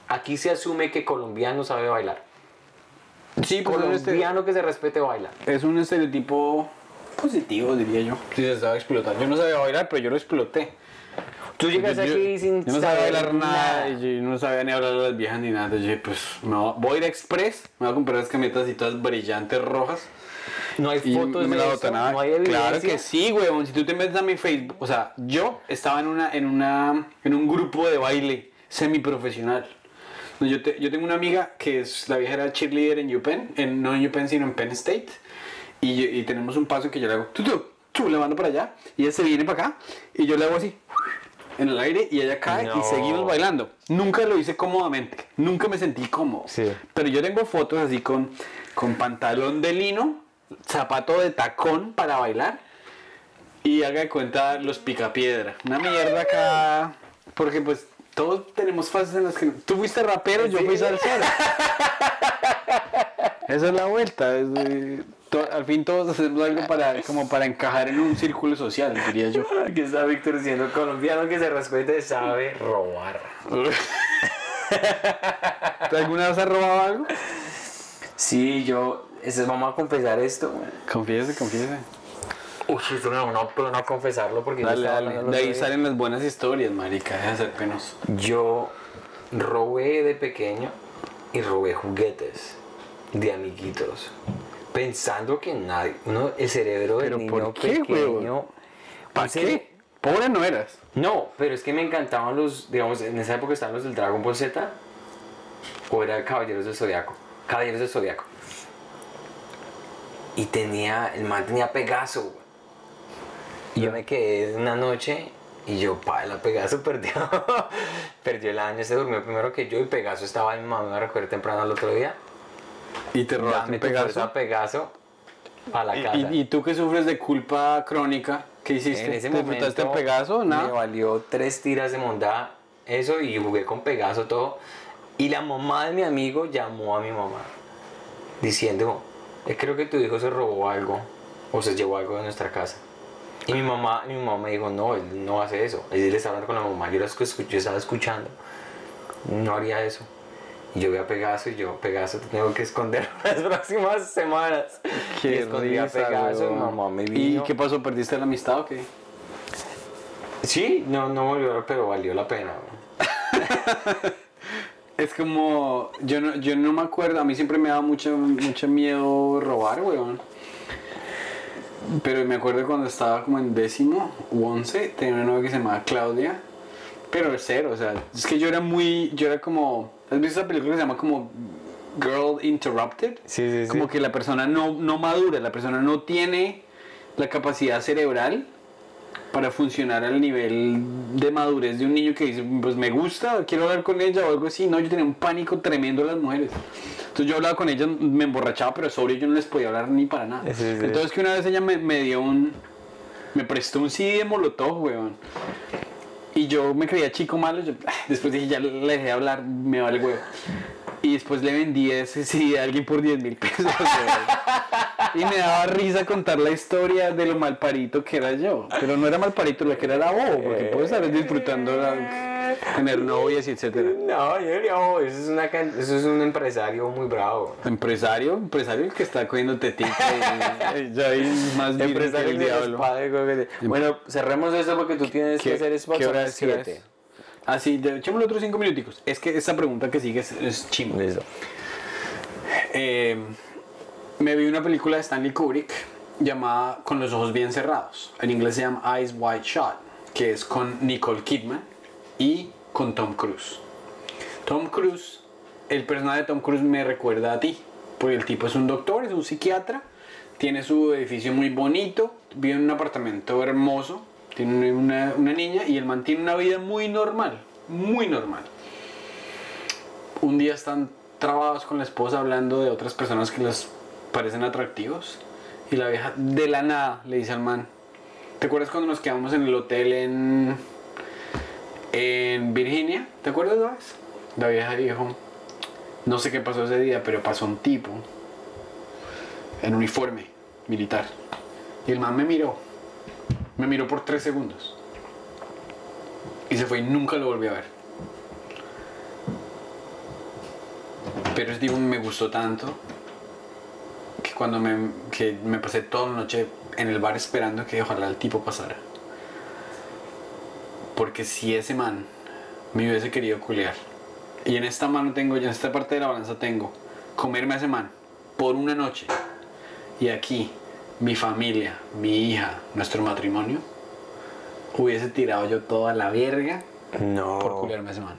S2: aquí se asume que colombiano sabe bailar.
S1: Sí, pues es un,
S2: Colombiano que se respete baila.
S1: es un estereotipo positivo, diría yo. Sí, se estaba explotando. Yo no sabía bailar, pero yo lo exploté.
S2: Tú llegas
S1: yo-
S2: aquí sin
S1: yo no sabía
S2: saber
S1: bailar nada, y yo no sabía ni hablar a las viejas ni nada. Yo dije, pues me voy, a ir a Express, me voy a comprar las camisetas y todas brillantes rojas.
S2: No hay
S1: Y
S2: fotos
S1: me
S2: de
S1: la
S2: eso, no hay evidencia.
S1: Claro que sí, huevón. Si tú te metes a mi Facebook, o sea, yo estaba en una, en una, en un grupo de baile semiprofesional. No, Yo, te- yo tengo una amiga que es la vieja era cheerleader en UPenn, en, no en UPenn sino en Penn State. Y, y tenemos un paso que yo le hago, tú, tú, tú, le mando para allá. Y ella se viene para acá y yo le hago así, en el aire y ella cae
S2: No.
S1: y seguimos bailando. Nunca lo hice cómodamente, nunca me sentí cómodo.
S2: Sí.
S1: Pero yo tengo fotos así con, con pantalón de lino, zapato de tacón para bailar y haga de cuenta los picapiedra. Una mierda acá, porque pues todos tenemos fases en las que... Tú fuiste rapero, yo fui salsero. esa es la vuelta. es, eh, al fin todos hacemos algo para, como para encajar en un círculo social, diría yo.
S2: Aquí está Víctor siendo colombiano que se respete, sabe robar.
S1: ¿Tú alguna vez has robado algo?
S2: Sí, yo, eso, vamos a confesar esto.
S1: Confiese, confiese.
S2: Uy, me da una pena confesarlo porque
S1: Dale, dale. De ahí salen las buenas historias, marica. Deja de ser penoso.
S2: Yo robé de pequeño y robé juguetes de amiguitos. Pensando que nadie, uno, el cerebro del
S1: ¿Pero
S2: niño
S1: por qué,
S2: pequeño.
S1: ¿Para qué? Pobre no eras.
S2: No, pero es que me encantaban los, digamos, en esa época estaban los del Dragon Ball Z o era Caballeros del Zodiaco. Caballeros del Zodiaco. Y tenía, el man tenía Pegaso. Y yo me quedé una noche y yo, pa, la Pegaso perdió. perdió el año, se durmió primero que yo y Pegaso estaba mi mamá, me recoger temprano al otro día.
S1: Y te robaste un
S2: fuerza
S1: pegazo.
S2: Pegaso a la
S1: Y,
S2: casa.
S1: y- y tú que sufres de culpa crónica, ¿qué hiciste?
S2: En ese
S1: ¿Te
S2: momento
S1: el Pegaso?
S2: me
S1: Nada.
S2: valió tres tiras de mondá, eso, y jugué con Pegaso todo. Y la mamá de mi amigo llamó a mi mamá diciendo, "Eh, creo que tu hijo se robó algo o se llevó algo de nuestra casa. Y mi mamá, mi mamá me dijo, no, él no hace eso. Él está hablando con la mamá, yo, la escu- yo estaba escuchando. No haría eso. Y yo vi a Pegaso y yo, Pegaso, te tengo que esconder las próximas semanas. y
S1: Qué
S2: escondí a Pegaso, mamá me
S1: ¿Y
S2: vino.
S1: qué pasó? ¿Perdiste la amistad o qué?
S2: Sí, no, no volvió, pero valió la pena.
S1: Es como, yo no, yo no me acuerdo, a mí siempre me daba mucho, mucho miedo robar, weón. Pero me acuerdo cuando estaba como en décimo u once, tenía una novia que se llamaba Claudia, pero cero, o sea, es que yo era muy, yo era como, ¿has visto esa película que se llama como Girl Interrupted?
S2: Sí, sí, sí.
S1: Como que la persona no, no madura, la persona no tiene la capacidad cerebral para funcionar al nivel de madurez de un niño que dice, pues me gusta, quiero hablar con ella o algo así. No, yo tenía un pánico tremendo a las mujeres. Entonces yo hablaba con ellas, me emborrachaba, pero sobre yo no les podía hablar ni para nada.
S2: Sí, sí.
S1: Entonces que una vez ella me, me dio un... Me prestó un CD de Molotov, weón. Y yo me creía chico malo, yo, después dije, ya le dejé de hablar, me vale huevo. Y después le vendí ese CD a alguien por 10 mil pesos. Y me daba risa contar la historia de lo malparito que era yo. Pero no era malparito, lo que era era bobo, porque puedo estar disfrutando la- tener novias y etcétera.
S2: No, yo diría, oh, eso es, una, eso es un empresario muy bravo.
S1: Empresario, empresario el que está cogiendo tetica y ya hay más virgen que
S2: Empresario
S1: el diablo.
S2: te- Bueno, cerremos esto porque tú tienes que hacer Xbox
S1: qué hora es?
S2: las
S1: ¿Qué hora
S2: 7.
S1: es? Ah, de- echémosle otros cinco minuticos. Es que esta pregunta que sigue es, es chimba. Eh, me vi una película de Stanley Kubrick llamada Con los ojos bien cerrados. En inglés se llama Eyes Wide Shut, que es con Nicole Kidman y con Tom Cruise. Tom Cruise, el personaje de Tom Cruise me recuerda a ti, porque el tipo es un doctor, es un psiquiatra, tiene su edificio muy bonito, vive en un apartamento hermoso, tiene una, una niña y el man tiene una vida muy normal, muy normal un día están trabados con la esposa hablando de otras personas que les parecen atractivos y la vieja de la nada le dice al man, ¿te acuerdas cuando nos quedamos en el hotel en, en Virginia? ¿Te acuerdas vez? La vieja dijo, no sé qué pasó ese día, pero pasó un tipo en uniforme militar. Y el man me miró, me miró por tres segundos. Y se fue y nunca lo volví a ver. Pero es digo, me gustó tanto cuando me, que me pasé toda la noche en el bar esperando que ojalá el tipo pasara. Porque si ese man me hubiese querido culear, y en esta mano tengo, ya en esta parte de la balanza tengo, comerme a ese man por una noche, y aquí mi familia, mi hija, nuestro matrimonio, hubiese tirado yo toda la verga
S2: No.
S1: por culearme a ese man.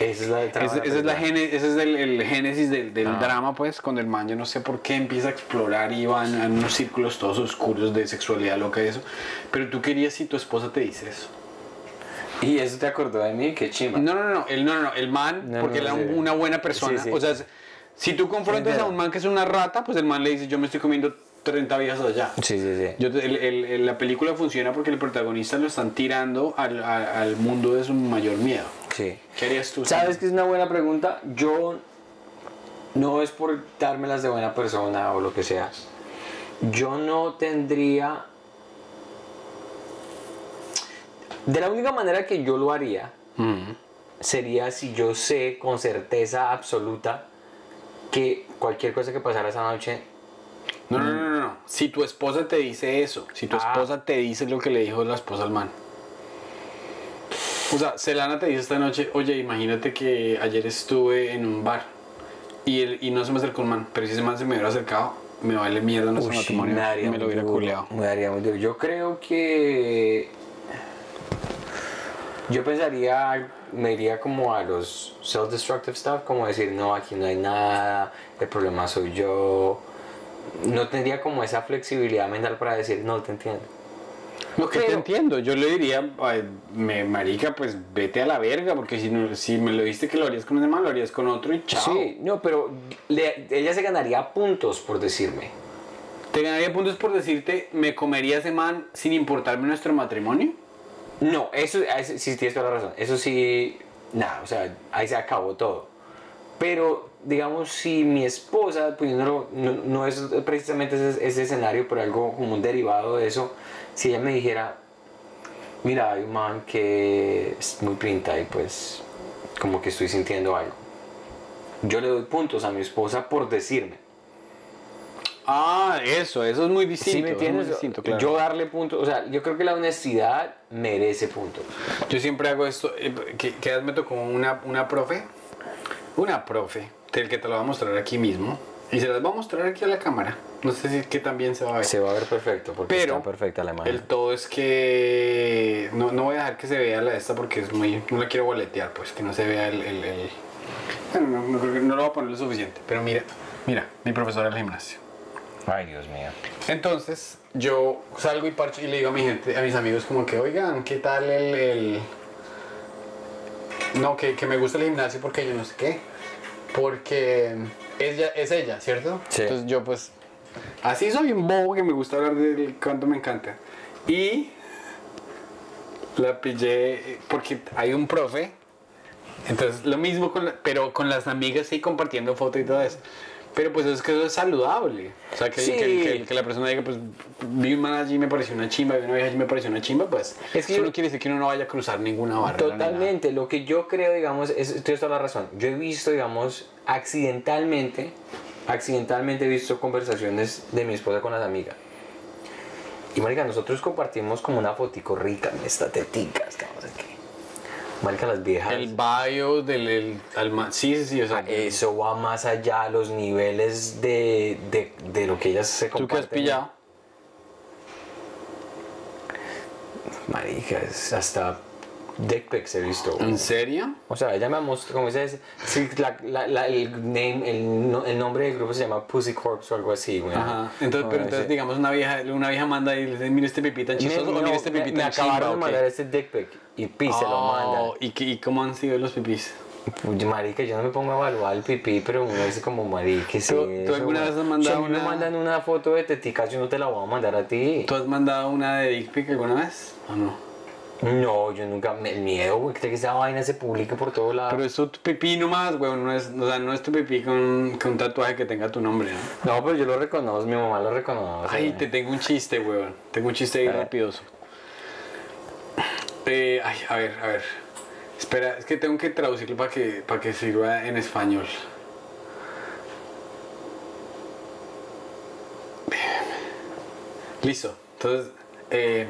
S2: Esa es la de trama
S1: Ese,
S2: de
S1: ese es, la gene- ese es el, el génesis del, del
S2: Ah.
S1: drama, pues, cuando el man, yo no sé por qué empieza a explorar y va en, en unos círculos todos oscuros de sexualidad, loca y eso. Pero tú querías si tu esposa te dice eso.
S2: Y eso te acordó de mí, qué chimba.
S1: No, no, no, el, no, no, no, el man,
S2: No,
S1: porque
S2: no,
S1: él era
S2: sí.
S1: una buena persona.
S2: Sí, sí.
S1: O sea, si tú confrontas a un man que es una rata, pues el man le dice, yo me estoy comiendo 30 viejas allá.
S2: Sí, sí, sí.
S1: Yo el- el- la película funciona porque el protagonista lo están tirando al, al- al mundo de su mayor miedo.
S2: Sí.
S1: ¿Qué harías tú?
S2: ¿Sabes que es una buena pregunta? Yo no es por dármelas de buena persona o lo que sea. Yo no tendría... De la única manera que yo lo haría
S1: Mm.
S2: sería si yo sé con certeza absoluta que cualquier cosa que pasara esa noche
S1: No, no, no, no, no. Si tu esposa te dice eso, si tu
S2: Ah.
S1: esposa te dice lo que le dijo la esposa al man. O sea, Selana te dice esta noche, oye, imagínate que ayer estuve en un bar y, el- y no se me acercó un man, pero si ese man se me hubiera acercado, me vale mierda nuestro
S2: Uy,
S1: matrimonio
S2: me daría
S1: y me lo hubiera culeado.
S2: Me daría muy duro. Yo creo que. Yo pensaría, me iría como a los self-destructive stuff, como decir, no, aquí no hay nada, el problema soy yo. No tendría como esa flexibilidad mental para decir, no, te entiendo.
S1: Lo que te
S2: Pero-
S1: entiendo, yo le diría, ay, me, marica, pues vete a la verga, porque si, no, si me lo diste que lo harías con ese man, lo harías con otro y chao.
S2: Sí, no, pero le- ella se ganaría puntos por decirme.
S1: ¿Te ganaría puntos por decirte, me comería ese man sin importarme nuestro matrimonio?
S2: No, eso, eso sí tienes toda la razón. Eso sí, nada, o sea, ahí se acabó todo. Pero, digamos, si mi esposa, poniéndolo, no, no es precisamente ese, ese escenario, pero algo como un derivado de eso, si ella me dijera, mira, hay un man que es muy pinta y pues como que estoy sintiendo algo. Yo le doy puntos a mi esposa por decirme.
S1: Ah, eso, eso es muy distinto.
S2: ¿Sí me entiendes?
S1: distinto, claro.
S2: Yo darle puntos, o sea, yo creo que la honestidad merece puntos.
S1: Yo siempre hago esto, eh, que, que me tocó una, una profe, una profe, del que te lo voy a mostrar aquí mismo, y se las voy a mostrar aquí a la cámara. No sé si que también se va a ver.
S2: Se va a ver perfecto porque
S1: Pero
S2: está perfecta la imagen.
S1: El todo es que no, no voy a dejar que se vea la esta porque es muy, no la quiero boletear, pues que no se vea el, el- el- bueno, no, no lo voy a poner lo suficiente, pero mira, mira, mi profesora del gimnasio.
S2: Ay, Dios mío.
S1: Entonces, yo salgo y parcho y le digo a mi gente, a mis amigos como que, oigan, ¿qué tal el... el- No, que, que me gusta el gimnasio porque yo no sé qué. Porque ella, es ella, ¿cierto?
S2: Sí.
S1: Entonces yo pues, así soy un bobo que me gusta hablar de cuánto me encanta. Y la pillé porque hay un profe. Entonces lo mismo, con la- pero con las amigas sí compartiendo fotos y todo eso. Pero pues es que eso es saludable. O sea, que,
S2: Sí.
S1: que- que- que la persona diga, pues vi un man allí y me pareció una chimba, vi una vieja allí y me pareció una chimba, pues
S2: Es que
S1: eso
S2: yo-
S1: no quiere decir que uno no vaya a cruzar ninguna nada.
S2: Totalmente. Lo que yo creo, digamos, es, tienes toda la razón. Yo he visto, digamos, accidentalmente, accidentalmente he visto conversaciones de mi esposa con las amigas. Y marica, nosotros compartimos como una fotico rica, estateticas, que no sé qué. Marica, las viejas.
S1: El bio del el, alma- sí, sí, sí, o sea,
S2: Ah, Eso va más allá, los niveles de, de, de lo que ellas se
S1: ¿tú qué
S2: comparten.
S1: has pillado?
S2: Marica, es hasta dick pics he visto.
S1: ¿En serio?
S2: O sea, ella me mostró, como dices, sí, la, la, la- el, name, el, no- el nombre del grupo se llama Pussy Corps o algo así, güey.
S1: Ajá. Entonces,
S2: No,
S1: pero entonces, digamos, una vieja, una vieja manda y le dice, mira este pipí tan
S2: Me-
S1: o
S2: no,
S1: mira este
S2: me-
S1: pipí
S2: me,
S1: tan
S2: acabaron de
S1: ¿o qué?
S2: mandar este dick pic y Pi se lo
S1: Oh,
S2: manda.
S1: ¿y, qué- ¿Y cómo han sido los pipís?
S2: Pues, marica, yo no me pongo a evaluar el pipí, pero uno dice como, marica, ¿qué es
S1: ¿Tú- alguna
S2: güey?
S1: vez has mandado
S2: Si a mí me
S1: una-
S2: mandan una foto de teticas, yo no te la voy a mandar a ti.
S1: ¿Tú has mandado una de dick pic alguna vez? ¿O no?
S2: No, yo nunca, el miedo, güey, que esa vaina se publique por todo lado.
S1: Pero es tu pipí nomás, güey, no es, o sea, no es tu pipí con, con un tatuaje que tenga tu nombre, ¿no?
S2: No, pero yo lo reconozco, mi mamá lo reconoce.
S1: Ay,
S2: güey.
S1: te tengo un chiste, weón. Tengo un chiste ahí rapidoso. Eh, ay, a ver, a ver. Espera, es que tengo que traducirlo para que, para que sirva en español. Listo. Entonces, eh,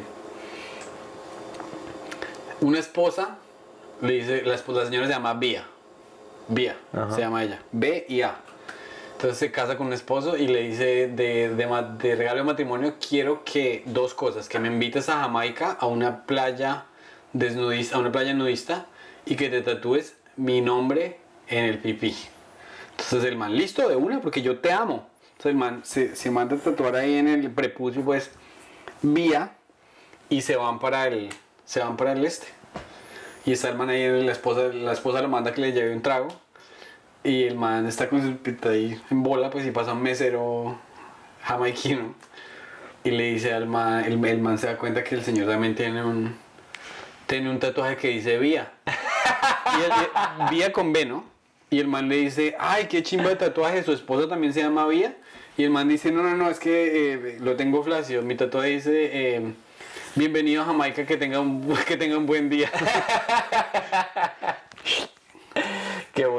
S1: una esposa le dice, la, esposa, la señora se llama Vía. Vía,
S2: Ajá.
S1: se llama ella. B y A. Entonces se casa con un esposo y le dice de, de de regalo de matrimonio, quiero que dos cosas, que me invites a Jamaica a una playa desnudista, a una playa nudista y que te tatúes mi nombre en el pipí. Entonces el man, listo de una, porque yo te amo. Entonces el man se, se manda a tatuar ahí en el prepucio, pues, vía, y se van para el, se van para el este. Y está el man ahí, la esposa, la esposa lo manda que le lleve un trago. Y el man está con su pita ahí en bola, pues, y pasa un mesero jamaiquino. Y le dice al man, el, el man se da cuenta que el señor también tiene un, tiene un tatuaje que dice vía. El- vía con B, ¿no? y el man le dice, ay, qué chimba de tatuaje, su esposa también se llama Vía. Y el man dice, no, no, no, es que eh, lo tengo flácido. Mi tatuaje dice, eh, bienvenido a Jamaica, que tenga un, que tenga un buen día.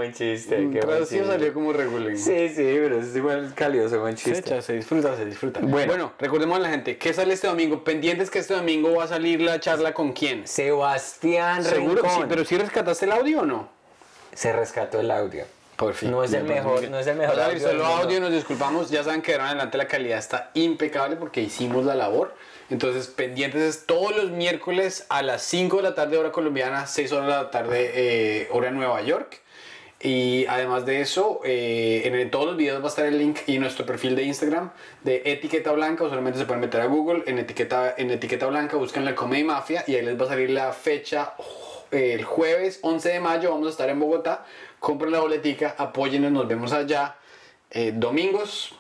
S2: Qué buen chiste. Qué buen
S1: Traducido
S2: chiste.
S1: salió como regulín.
S2: Sí, sí, pero es igual calioso, buen
S1: Se
S2: chiste.
S1: echa, se disfruta, se disfruta.
S2: Bueno.
S1: Bueno, recordemos a la gente, ¿qué sale este domingo? Pendientes que este domingo va a salir la charla con quién.
S2: Sebastián
S1: Seguro sí, pero si rescataste el audio o no?
S2: Se rescató el audio.
S1: Por fin.
S2: No es el mejor, no es el mejor audio
S1: solo audio, nos disculpamos. Ya saben que de ahora en adelante la calidad está impecable porque hicimos la labor. Entonces, pendientes es todos los miércoles a las 5 de la tarde, hora colombiana, 6 horas de la tarde, eh, hora Nueva York. Y además de eso, eh, en, todos los videos va a estar el link y nuestro perfil de Instagram de Etiqueta Blanca. O solamente se pueden meter a Google en Etiqueta, en etiqueta Blanca, buscan la Comedy Mafia y ahí les va a salir la fecha. El jueves 11 de mayo vamos a estar en Bogotá. Compren la boletica, apóyennos, nos vemos allá. Eh, domingos,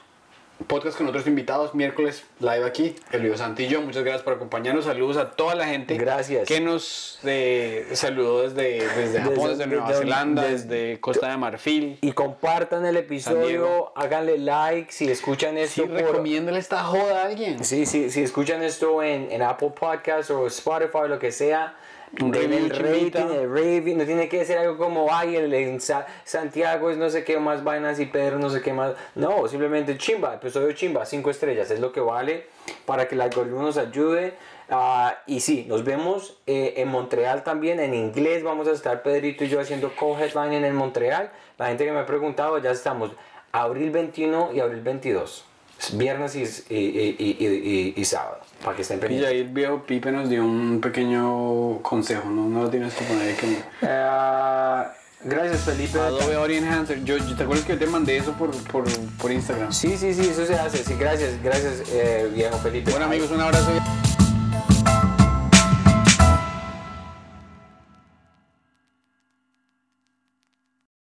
S1: podcast con otros invitados. Miércoles, live aquí, Elvio Santi y yo. Muchas gracias por acompañarnos. Saludos a toda la gente
S2: Gracias.
S1: que nos eh, saludó desde, desde Japón,
S2: Desde-
S1: desde, Nueva Zelanda,
S2: desde-
S1: desde Costa de Marfil.
S2: Y compartan el episodio, háganle like si escuchan esto
S1: Sí,
S2: por...
S1: recomiéndale esta joda a alguien.
S2: Sí, sí, si escuchan esto en, en Apple Podcasts o Spotify, lo que sea, Den el rating, el review, no tiene que ser algo como, ay, el en Sa- Santiago es no sé qué más vainas y Pedro no sé qué más. No, simplemente chimba, episodio chimba, cinco estrellas, es lo que vale para que el algoritmo nos ayude. Ah, y sí, nos vemos eh, en Montreal también, en inglés vamos a estar Pedrito y yo haciendo co-headline en Montreal. La gente que me ha preguntado, ya estamos abril 21 y abril 22. Viernes y, y, y, y- y- y sábado, para que estén
S1: Y
S2: pendientes.
S1: ahí el viejo Pipe nos dio un pequeño consejo, no, no lo tienes que poner ahí que...
S2: Ah, gracias Felipe.
S1: Adobe Audio Enhancer. Yo, yo- ¿Te acuerdas que yo te mandé eso por, por, por Instagram?
S2: Sí, sí, sí, eso se hace. Sí, gracias, gracias eh, viejo Felipe.
S1: Bueno amigos, un abrazo.